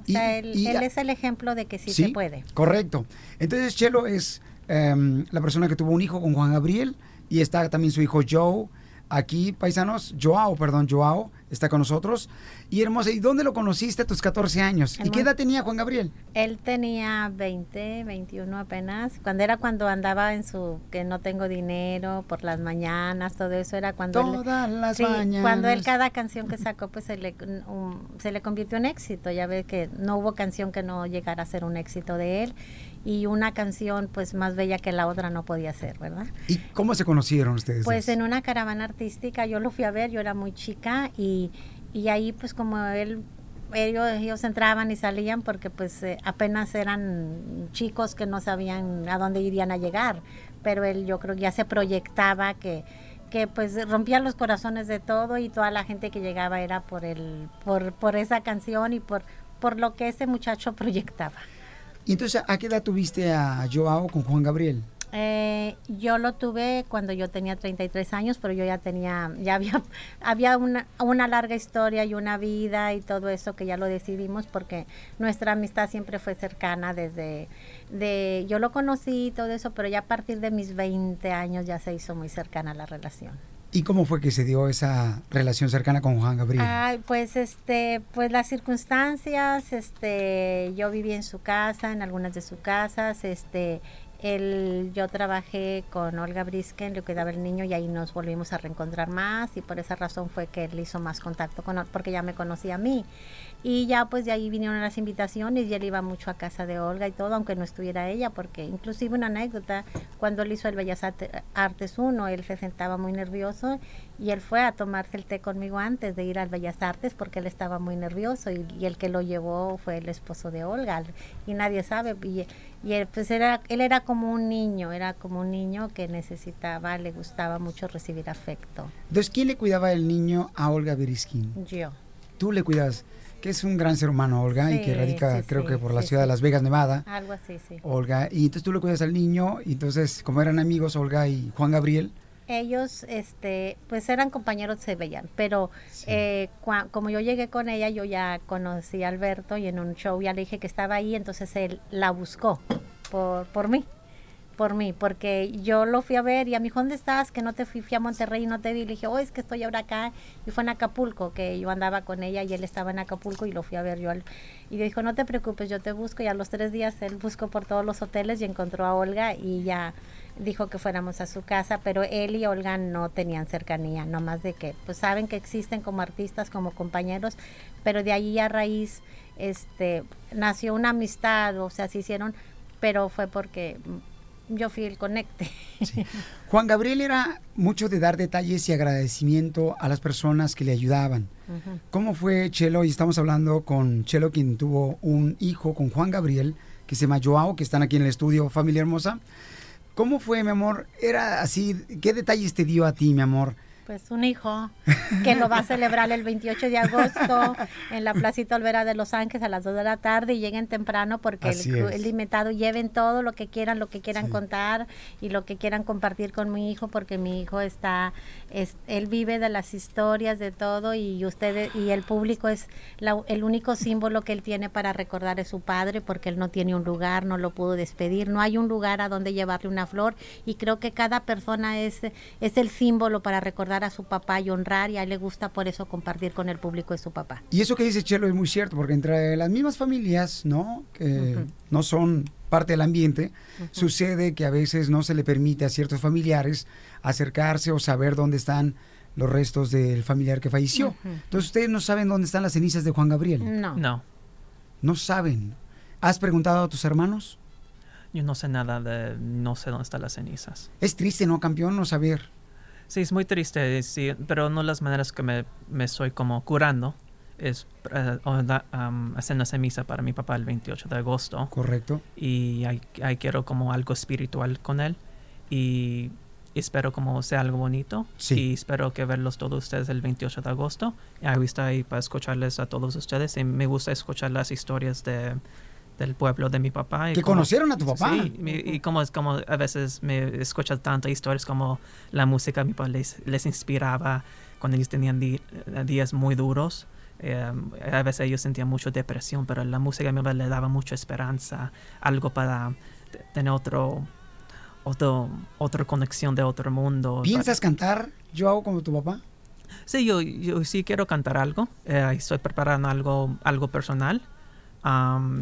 O sea, él, y- él es el ejemplo de que sí, se puede. Correcto. Entonces, Chelo es em, la persona que tuvo un hijo con Juan Gabriel y está también su hijo Joe. Aquí, paisanos, Joao, perdón, Joao está con nosotros. Y hermosa, ¿y dónde lo conociste a tus 14 años? ¿Y qué edad tenía Juan Gabriel? Él tenía 20, 21 apenas. Cuando era cuando andaba en su que no tengo dinero por las mañanas, todo eso era cuando él- Todas las Sí, mañanas. cuando él cada canción que sacó pues se le um, se le convirtió en éxito. Ya ve que no hubo canción que no llegara a ser un éxito de él y una canción pues más bella que la otra no podía ser, ¿verdad? ¿Y cómo se conocieron ustedes? Pues en una caravana artística, yo lo fui a ver, yo era muy chica y, y ahí pues como él, ellos, ellos entraban y salían porque pues eh, apenas eran chicos que no sabían a dónde irían a llegar, pero él yo creo que ya se proyectaba que que pues rompía los corazones de todo y toda la gente que llegaba era por el por, por esa canción y por por lo que ese muchacho proyectaba. ¿Y entonces a qué edad tuviste a Joao con Juan Gabriel? Eh, yo lo tuve cuando yo tenía 33 años, pero yo ya tenía, ya había, había una, una larga historia y una vida y todo eso que ya lo decidimos porque nuestra amistad siempre fue cercana desde, de, yo lo conocí y todo eso, pero ya a partir de mis 20 años ya se hizo muy cercana la relación. ¿Y cómo fue que se dio esa relación cercana con Juan Gabriel? Ay, pues este, pues las circunstancias, este, yo viví en su casa, en algunas de sus casas, este, él, yo trabajé con Olga Brisken, le cuidaba el niño y ahí nos volvimos a reencontrar más y por esa razón fue que él hizo más contacto con porque ya me conocía a mí. Y ya pues de ahí vinieron las invitaciones y él iba mucho a casa de Olga y todo, aunque no estuviera ella, porque inclusive una anécdota, cuando él hizo el Bellas Arte- Artes 1, él se sentaba muy nervioso y él fue a tomarse el té conmigo antes de ir al Bellas Artes porque él estaba muy nervioso y, y el que lo llevó fue el esposo de Olga y nadie sabe y, y él pues era él era como un niño, era como un niño que necesitaba, le gustaba mucho recibir afecto. Entonces, ¿quién le cuidaba el niño a Olga Beriskin? Yo. Tú le cuidas, que es un gran ser humano, Olga, y que radica, sí, creo sí, que por la ciudad de. Las Vegas, Nevada. Algo así, sí. Olga, y entonces tú le cuidas al niño, y entonces, como eran amigos, Olga y Juan Gabriel, Ellos, este, pues eran compañeros, se veían, pero eh, cua- como yo llegué con ella, yo ya conocí a Alberto y en un show ya le dije que estaba ahí, entonces él la buscó por, por mí, por mí, porque yo lo fui a ver y a mí ¿dónde estás? Que no te fui, fui a Monterrey y no te vi. Le dije, oh, es que estoy ahora acá. Y fue en Acapulco, que yo andaba con ella y él estaba en Acapulco y lo fui a ver yo. al- Y dijo, no te preocupes, yo te busco. Y a los tres días él buscó por todos los hoteles y encontró a Olga y ya dijo que fuéramos a su casa, pero él y Olga no tenían cercanía, no más de que, pues saben que existen como artistas, como compañeros, pero de ahí a raíz, este, nació una amistad, o sea, se hicieron, pero fue porque yo fui el conecte. Juan Gabriel era mucho de dar detalles y agradecimiento a las personas que le ayudaban. ¿Cómo fue Chelo? Y estamos hablando con Chelo, quien tuvo un hijo con Juan Gabriel, que se llama Joao, que están aquí en el estudio, familia hermosa. ¿Cómo fue, mi amor? Era así, ¿qué detalles te dio a ti, mi amor? Pues un hijo que lo va a celebrar el 28 de agosto en la Placita Olvera de Los Ángeles a las 2 de la tarde y lleguen temprano porque el, el limitado lleven todo lo que quieran, lo que quieran contar y lo que quieran compartir con mi hijo porque mi hijo está, es, él vive de las historias, de todo y ustedes y el público es la- el único símbolo que él tiene para recordar es su padre porque él no tiene un lugar, no lo pudo despedir, no hay un lugar a donde llevarle una flor y creo que cada persona es, es el símbolo para recordar a su papá y honrar y a él le gusta por eso compartir con el público de su papá. Y eso que dice Chelo es muy cierto, porque entre las mismas familias, ¿no? Que no son parte del ambiente, sucede que a veces no se le permite a ciertos familiares acercarse o saber dónde están los restos del familiar que falleció. Entonces ustedes no saben dónde están las cenizas de Juan Gabriel. No. No, No saben. ¿Has preguntado a tus hermanos? yo no sé nada de, no sé dónde están las cenizas. Es triste, ¿no, campeón? No saber. Sí, es muy triste, sí, pero no las maneras que me, me estoy como curando es eh, o da- am, hacer una semisa para mi papá el 28 de agosto. Correcto. Y ahí, ahí quiero como algo espiritual con él y espero como sea algo bonito. Sí. Y espero que verlos todos ustedes el 28 de agosto. Y ahí está ahí para escucharles a todos ustedes. Y me gusta escuchar las historias de del pueblo de mi papá. y Que conocieron a tu papá. Sí, mi- y como es como a veces me escuchan tantas historias como la música a mi papá les, les inspiraba cuando ellos tenían di- días muy duros. Eh, a veces ellos sentían mucha depresión, pero la música a mi papá le daba mucha esperanza, algo para tener otro, otro, otra conexión de otro mundo. ¿Piensas cantar, yo hago como tu papá? Sí, yo, yo sí quiero cantar algo. Eh, estoy preparando algo, algo personal.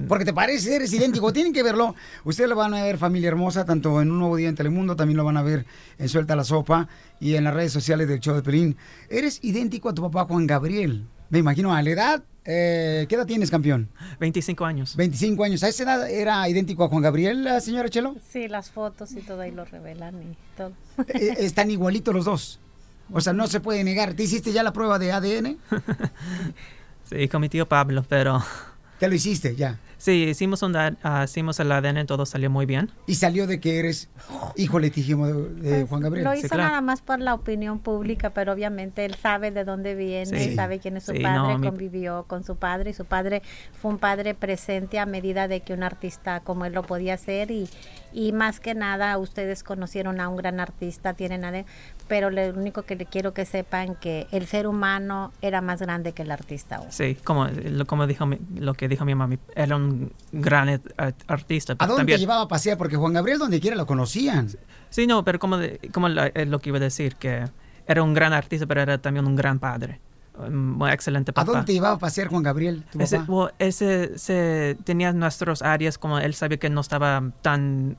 Porque te parece, eres idéntico. Tienen que verlo. Ustedes lo van a ver, familia hermosa, tanto en Un Nuevo Día en Telemundo, también lo van a ver en Suelta la Sopa y en las redes sociales del show de Pelín. Eres idéntico a tu papá Juan Gabriel. Me imagino a la edad. eh, ¿Qué edad tienes, campeón? 25 años. 25 años. ¿A esa edad era idéntico a Juan Gabriel, la señora Chelo? Sí, las fotos y todo ahí lo revelan y todo. Eh, están igualitos los dos. O sea, no se puede negar. ¿Te hiciste ya la prueba de ADN? Sí, con mi tío Pablo, pero... ¿Ya lo hiciste, ya? Sí, hicimos, un, ah, hicimos el ADN, todo salió muy bien. Y salió de que eres hijo legítimo de, de Juan Gabriel. Lo hizo nada más por la opinión pública, pero obviamente él sabe de dónde viene, Sí. sabe quién es su Sí, padre, no, mi- convivió con su padre y su padre fue un padre presente a medida de que un artista como él lo podía hacer y, y más que nada ustedes conocieron a un gran artista, tienen a pero lo único que le quiero que sepan que el ser humano era más grande que el artista. Sí, como, lo, como dijo mi- lo que dijo mi mamá, mi- era un gran artista. ¿A dónde también- te llevaba a pasear? Porque Juan Gabriel donde quiera lo conocían. Sí, no, pero como, de- como la- es lo que iba a decir, que era un gran artista, pero era también un gran padre. Un excelente ¿A papá. dónde te llevaba a pasear Juan Gabriel, tu Ese, papá? well, ese se, tenía nuestras áreas, como él sabía que no estaba tan...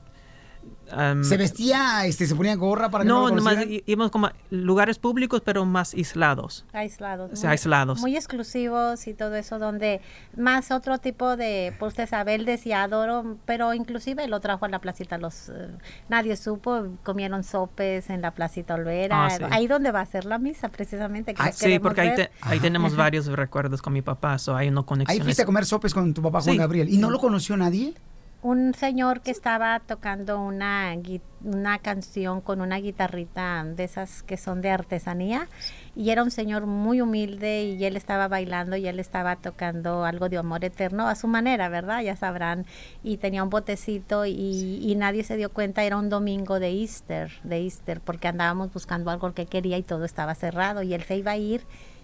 um, ¿Se vestía, este, se ponía gorra para que no, no, í- íbamos como a lugares públicos, pero más aislados. aislados. Muy exclusivos y todo eso, donde más otro tipo de, pues usted sabe, él decía adoro, pero inclusive lo trajo a la placita, los eh, nadie supo, comieron sopes en la placita Olvera, Ah, sí. ahí donde va a ser la misa precisamente. que Ah, sí, porque ahí, te- ahí tenemos varios recuerdos con mi papá, so hay una conexión. Ahí fuiste a comer sopes con tu papá Juan Sí. Gabriel. ¿Y no lo conoció nadie? Un señor que estaba tocando una, una canción con una guitarrita de esas que son de artesanía y era un señor muy humilde y él estaba bailando y él estaba tocando algo de amor eterno a su manera, ¿verdad? Ya sabrán. Y tenía un botecito y, y nadie se dio cuenta, era un domingo de Easter, de Easter, porque andábamos buscando algo que quería y todo estaba cerrado y él se iba a ir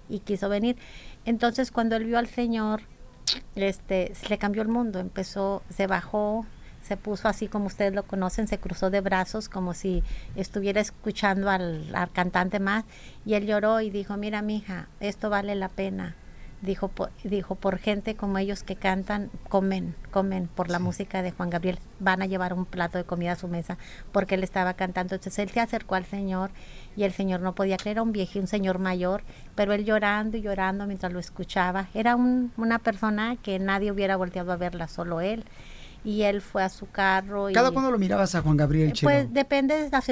y quiso venir. Entonces cuando él vio al señor, este, se le cambió el mundo, empezó, se bajó, se puso así como ustedes lo conocen, se cruzó de brazos como si estuviera escuchando al, al cantante más y él lloró y dijo, mira mija, esto vale la pena. Dijo por, dijo, por gente como ellos que cantan, comen, comen por la música de Juan Gabriel, van a llevar un plato de comida a su mesa porque él estaba cantando. Entonces él se acercó al Señor y el Señor no podía creer, era un viejo, un señor mayor, pero él llorando y llorando mientras lo escuchaba. Era un- una persona que nadie hubiera volteado a verla, solo él. Y él fue a su carro. ¿Cada y, cuándo lo mirabas a Juan Gabriel Chelo? pues depende de la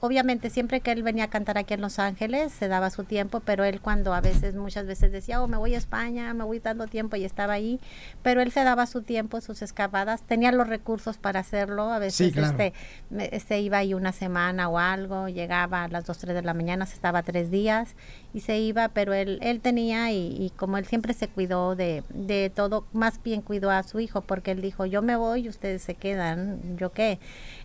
obviamente siempre que él venía a cantar aquí en Los Ángeles se daba su tiempo, pero él cuando a veces muchas veces decía, "Oh, me voy a España, me voy dando tiempo" y estaba ahí, pero él se daba su tiempo, sus escapadas, tenía los recursos para hacerlo, a veces Sí, claro. este se iba ahí una semana o algo, llegaba a las 2, 3 de la mañana, se estaba tres días y se iba, pero él, él tenía y, y como él siempre se cuidó de, de todo, más bien cuidó a su hijo porque él dijo, yo me voy y ustedes se quedan, yo qué.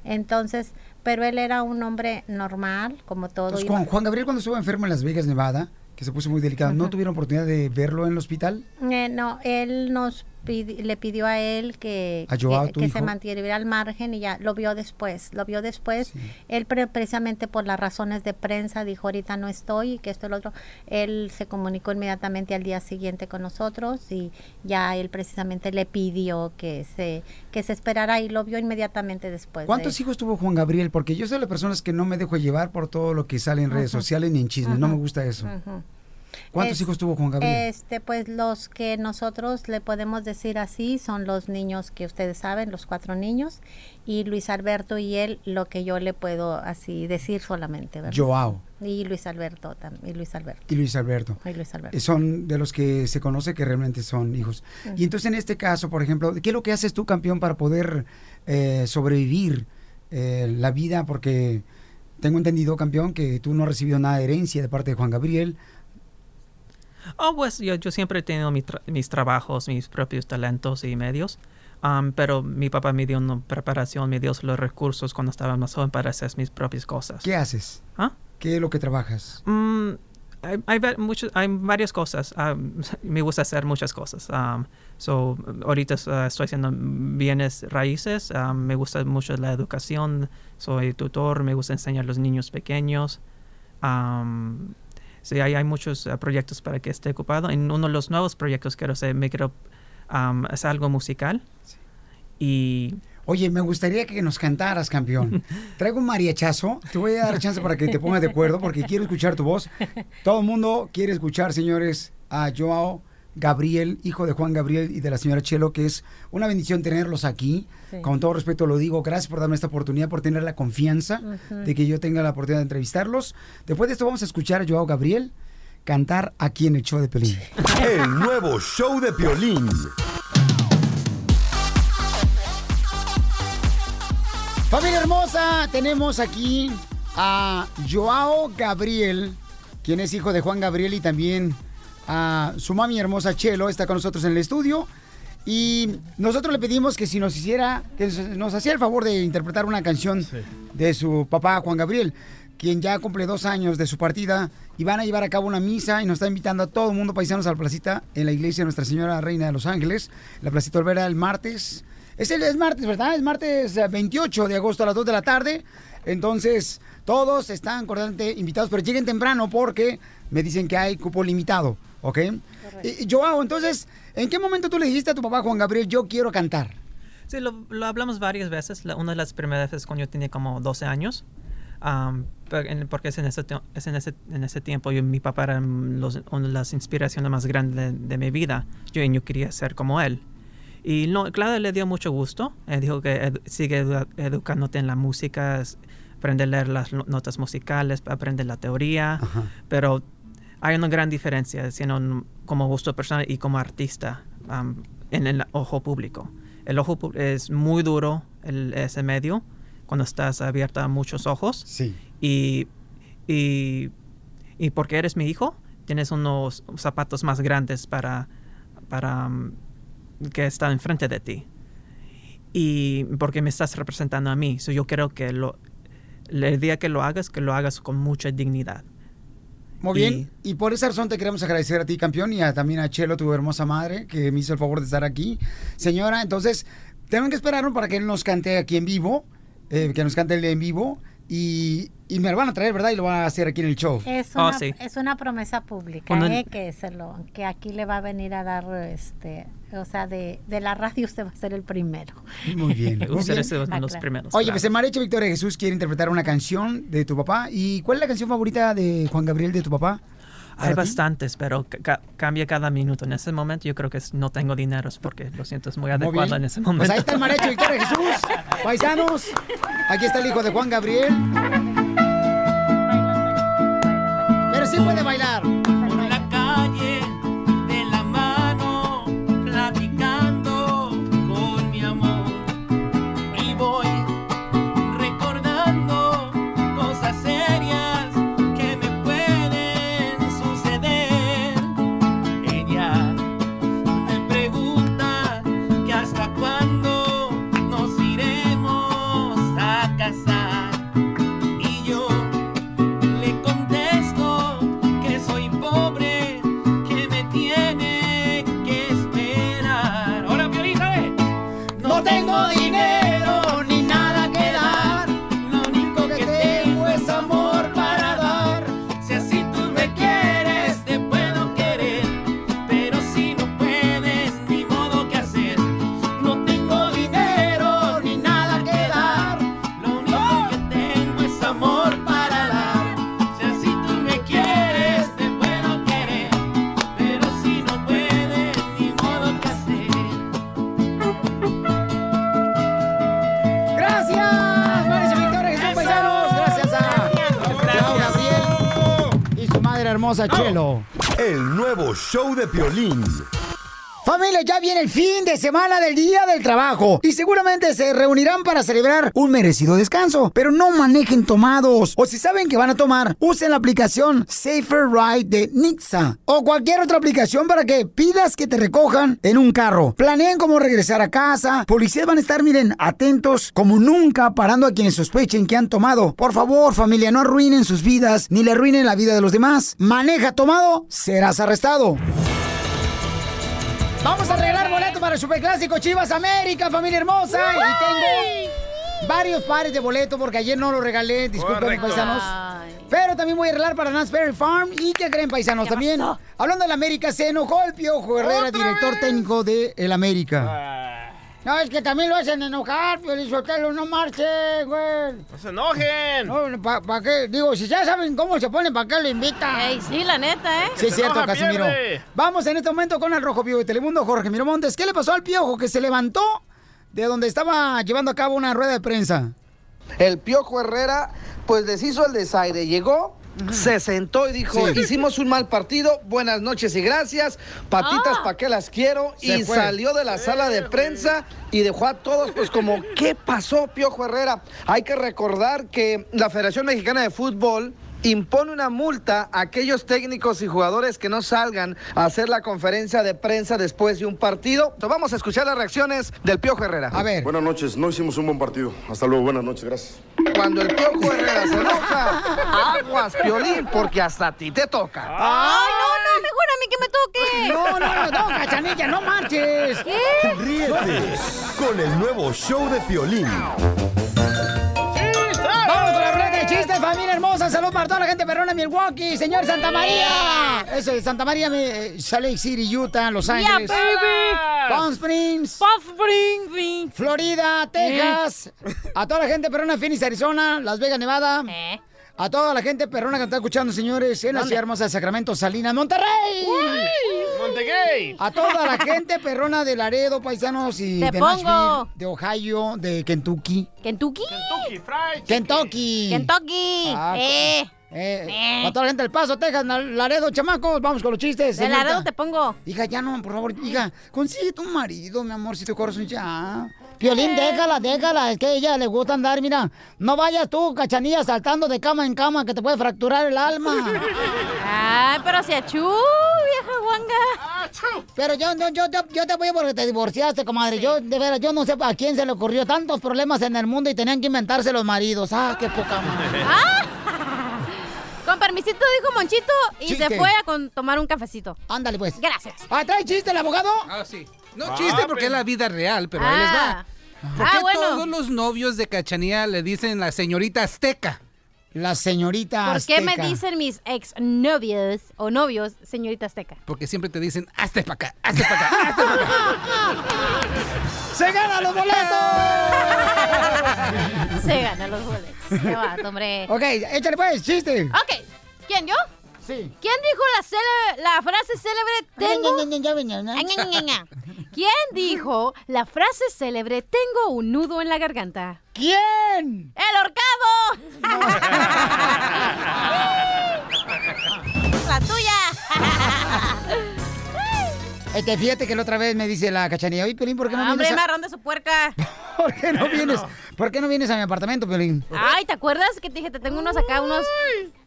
Entonces, pero él era un hombre normal, como todo. Juan, Juan Gabriel cuando estuvo enfermo en Las Vegas, Nevada, que se puso muy delicado, ¿no tuvieron oportunidad de verlo en el hospital? Eh, no, él nos pidi- le pidió a él que, A Joao, que, se mantuviera al margen y ya lo vio después, lo vio después. Él pre- precisamente por las razones de prensa dijo ahorita no estoy y que esto y lo otro. Él se comunicó inmediatamente al día siguiente con nosotros y ya él precisamente le pidió que se que se esperara y lo vio inmediatamente después. de- ¿Cuántos hijos tuvo Juan Gabriel? Porque yo soy de las personas que no me dejo llevar por todo lo que sale en redes sociales ni en chismes. No me gusta eso. Ujú. ¿Cuántos Es- hijos tuvo Juan Gabriel? Este, pues los que nosotros le podemos decir así son los niños que ustedes saben, los cuatro niños, y Luis Alberto y él, lo que yo le puedo así decir solamente, ¿verdad? Joao. Y Luis Alberto también, y Luis Alberto. y Luis Alberto. Y Luis Alberto. Eh, Son de los que se conoce que realmente son hijos. Y entonces en este caso, por ejemplo, ¿qué es lo que haces tú, campeón, para poder eh, sobrevivir eh, la vida? Porque tengo entendido, campeón, que tú no has recibido nada de herencia de parte de Juan Gabriel. Oh, pues yo, yo siempre he tenido mi tra- mis trabajos, mis propios talentos y medios. Um, pero mi papá me dio una preparación, me dio los recursos cuando estaba más joven para hacer mis propias cosas. ¿Qué haces? ¿Ah? ¿Qué es lo que trabajas? Mm, hay, hay, muchos- hay varias cosas. Um, me gusta hacer muchas cosas. Um, so, ahorita uh, estoy haciendo bienes raíces. Um, me gusta mucho la educación. Soy tutor. Me gusta enseñar a los niños pequeños. Um, sí, hay, hay muchos uh, proyectos para que esté ocupado. En uno de los nuevos proyectos quiero hacer, me quiero um, hacer algo musical. Y Oye, me gustaría que nos cantaras, campeón. Traigo un mariachazo. Te voy a dar chance para que te pongas de acuerdo porque quiero escuchar tu voz. Todo el mundo quiere escuchar, señores, a Joao Gabriel, hijo de Juan Gabriel y de la señora Chelo, que es una bendición tenerlos aquí. Sí. Con todo respeto lo digo. Gracias por darme esta oportunidad, por tener la confianza de que yo tenga la oportunidad de entrevistarlos. Después de esto vamos a escuchar a Joao Gabriel cantar aquí en el show de Pelín. El nuevo show de Piolín. Familia hermosa, tenemos aquí a Joao Gabriel, quien es hijo de Juan Gabriel y también a su mami hermosa Chelo, está con nosotros en el estudio. Y nosotros le pedimos que si nos hiciera, que nos hacía el favor de interpretar una canción de su papá Juan Gabriel, quien ya cumple dos años de su partida y van a llevar a cabo una misa y nos está invitando a todo el mundo paisanos a la placita en la iglesia de Nuestra Señora Reina de los Ángeles, la placita Olvera el martes. Es el es martes, ¿verdad? Es martes eh, 28 de agosto a las 2 de la tarde. Entonces, todos están cordialmente invitados, pero lleguen temprano porque me dicen que hay cupo limitado, ¿ok? Y, y, Joao, entonces, ¿en qué momento tú le dijiste a tu papá Juan Gabriel, yo quiero cantar? Sí, lo, lo hablamos varias veces. La- una de las primeras veces cuando yo tenía como 12 años. Porque es en ese, es en ese, en ese tiempo yo, mi papá era los- una de las inspiraciones más grandes de, de mi vida. Yo, yo quería ser como él. Y no, claro, le dio mucho gusto. Él dijo que edu- sigue edu- educándote en la música, aprende a leer las no- notas musicales, aprende la teoría. Pero hay una gran diferencia como gusto personal y como artista en el ojo público. el ojo es muy duro, el, ese medio, cuando estás abierta a muchos ojos. Sí. Y, y, y porque eres mi hijo, tienes unos zapatos más grandes para, para mm, que están enfrente de ti. Y porque me estás representando a mí. So yo creo que lo, el día que lo hagas, que lo hagas con mucha dignidad. Muy bien, y por esa razón te queremos agradecer a ti, campeón, y a- también a Chelo, tu hermosa madre, que me hizo el favor de estar aquí. Señora, entonces, tenemos que esperarnos para que él nos cante aquí en vivo, eh, que nos cante él en vivo, y, y me lo van a traer, ¿verdad? Y lo van a hacer aquí en el show. Es Oh, una, sí. es una promesa pública, Cuando- ¿eh? que se lo, que aquí le va a venir a dar, este, o sea, de, de la radio usted va a ser el primero. Muy bien. muy bien. Ah, los claro. primeros. Oye, claro. pues el mariachi Victoria Jesús quiere interpretar una canción de tu papá. ¿Y cuál es la canción favorita de Juan Gabriel de tu papá? Hay ti? bastantes, pero ca- ca- cambia cada minuto. En ese momento yo creo que no tengo dinero porque lo siento, es muy Muy adecuado bien. en ese momento. Pues ahí está el mariachi Victoria Jesús. Paisanos, aquí está el hijo de Juan Gabriel. Hermosa Chelo. El nuevo show de Piolín. Familia, ya viene el fin de semana del Día del Trabajo y seguramente se reunirán para celebrar un merecido descanso. Pero no manejen tomados o si saben que van a tomar, usen la aplicación Safer Ride de Nixa o cualquier otra aplicación para que pidas que te recojan en un carro. Planeen cómo regresar a casa. Policías van a estar, miren, atentos como nunca parando a quienes sospechen que han tomado. Por favor, familia, no arruinen sus vidas ni le arruinen la vida de los demás. Maneja tomado, serás arrestado. Vamos a regalar boletos para el Superclásico Chivas América, familia hermosa. Y tengo varios pares de boletos porque ayer no los regalé, disculpen paisanos. Pero también voy a regalar para Nasberry Farm. ¿Y qué creen, paisanos? También, hablando del América, se enojó el Piojo Herrera, director técnico de el América. No, es que también lo hacen enojar, Sotelo, no marche, güey. ¡No se enojen! No, ¿para qué? Digo, si ya saben cómo se ponen, ¿para qué lo invitan? Ey, sí, la neta, ¿eh? Sí, es se cierto, enoja, Casimiro. pierde. Vamos en este momento con el Rojo Vivo de Telemundo, Jorge Miramontes. ¿Qué le pasó al Piojo que se levantó de donde estaba llevando a cabo una rueda de prensa? El Piojo Herrera, pues deshizo el desaire. Llegó, se sentó y dijo: Sí. Hicimos un mal partido, buenas noches y gracias. Patitas, Ah. ¿pa' qué las quiero? Se y fue. salió de la sala de prensa y dejó a todos, pues, como: ¿Qué pasó, Piojo Herrera? Hay que recordar que la Federación Mexicana de Fútbol impone una multa a aquellos técnicos y jugadores que no salgan a hacer la conferencia de prensa después de un partido. Entonces, vamos a escuchar las reacciones del Piojo Herrera. A ver. Buenas noches, no hicimos un buen partido. Hasta luego, buenas noches, gracias. Cuando el Piojo Herrera se enoja, aguas, Piolín, porque hasta a ti te toca. Ay, no, no, mejor a mí que me toque. No, no, no, no, cachanilla, no marches. ¿Qué? Ríete con el nuevo show de Piolín. Hermosa. Salud para toda la gente perrona en Milwaukee, señor Santa María. Eso es Santa María, eh, Salt Lake City, Utah, Los Ángeles. baby. Palm Springs. Bring, bring. Florida, Texas. A toda la gente perrona en Phoenix, Arizona, Las Vegas, Nevada. ¿Eh? A toda la gente perrona que está escuchando, señores, en la ciudad hermosa de Sacramento, Salinas, Monterrey. ¡Montegay! A toda la gente perrona de Laredo, paisanos y Te de pongo. Nashville, de Ohio, de Kentucky. ¿Kentucky? Kentucky Fried. Kentucky. Kentucky. Ah, eh. Eh, Para toda la gente del Paso, Texas, Laredo, chamacos, vamos con los chistes. De. Laredo te pongo. Hija, ya no, por favor, hija, consigue tu marido, mi amor, si tu corazón ya. Piolín, déjala, déjala, es que a ella le gusta andar, mira. No vayas tú, cachanilla, saltando de cama en cama, que te puede fracturar el alma. Ay, pero si achú, vieja guanga. Pero yo, yo, yo, te- yo te voy porque te divorciaste, comadre. Yo, de veras, yo no sé a quién se le ocurrió tantos problemas en el mundo y tenían que inventarse los maridos. Ah, qué poca madre. Con permisito dijo Monchito y Chiste. se fue a con- tomar un cafecito. Ándale, pues. Gracias. Ah, ¿trae chiste el abogado? Ah, sí. No chiste porque es la vida real, pero ahí les Ah. va. ¿Por Ah, qué bueno. todos los novios de Cachanía le dicen la señorita azteca? La señorita ¿Por qué me dicen mis ex novios o novios, señorita Azteca? Porque siempre te dicen, hazte para acá, hazte para acá, hazte pa' acá. ¡Se ganan los boletos! Se gana los boletos. Qué vato, hombre. ok, échale pues, chiste. Ok. ¿Quién, yo? Sí. ¿Quién dijo la, cele- la frase célebre tengo... ¿Quién dijo la frase célebre tengo un nudo en la garganta? ¿Quién? ¡El horcado! ¡La tuya! Este, fíjate que la otra vez me dice la cachanilla, oye, Pelín, ¿por qué no Ah, Hombre, vienes? a- marrón de su puerca. ¿Por qué no vienes? ¿Por qué no vienes a mi apartamento, Pelín? Ay, ¿te acuerdas que te dije, te tengo unos acá, unos,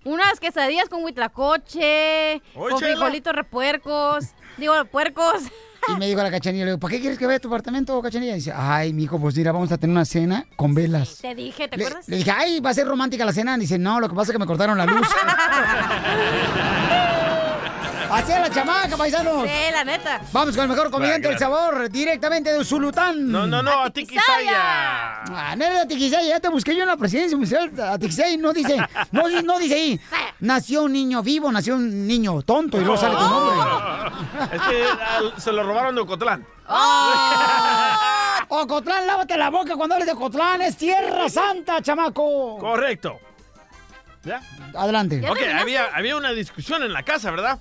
unas quesadillas con huitlacoche, Oy, con frijolitos repuercos, digo, puercos. Y me dijo la cachanilla, le digo, ¿para qué quieres que vea tu apartamento, cachanilla? Y dice, ay, mijo, pues mira, vamos a tener una cena con velas. Te dije, ¿te Le, acuerdas? le dije, ay, va a ser romántica la cena. Dice, no, lo que pasa es que me cortaron la luz. Así es la chamaca, paisanos. Sí, la neta. Vamos con el mejor comediante del sabor, directamente de Zulután. No, no, no, a Tiquisaya. Ah, no era Tiquisaya, ya te busqué yo en la presidencia municipal. A Tiquisaya no dice, no, no dice ahí, nació un niño vivo, nació un niño tonto y luego sale tu nombre. Es que se lo robaron de Ocotlán. Ocotlán, lávate la boca cuando hables de Ocotlán, es tierra santa, chamaco. Correcto. ¿Ya? Adelante. Ok, había, había una discusión en la casa, ¿verdad?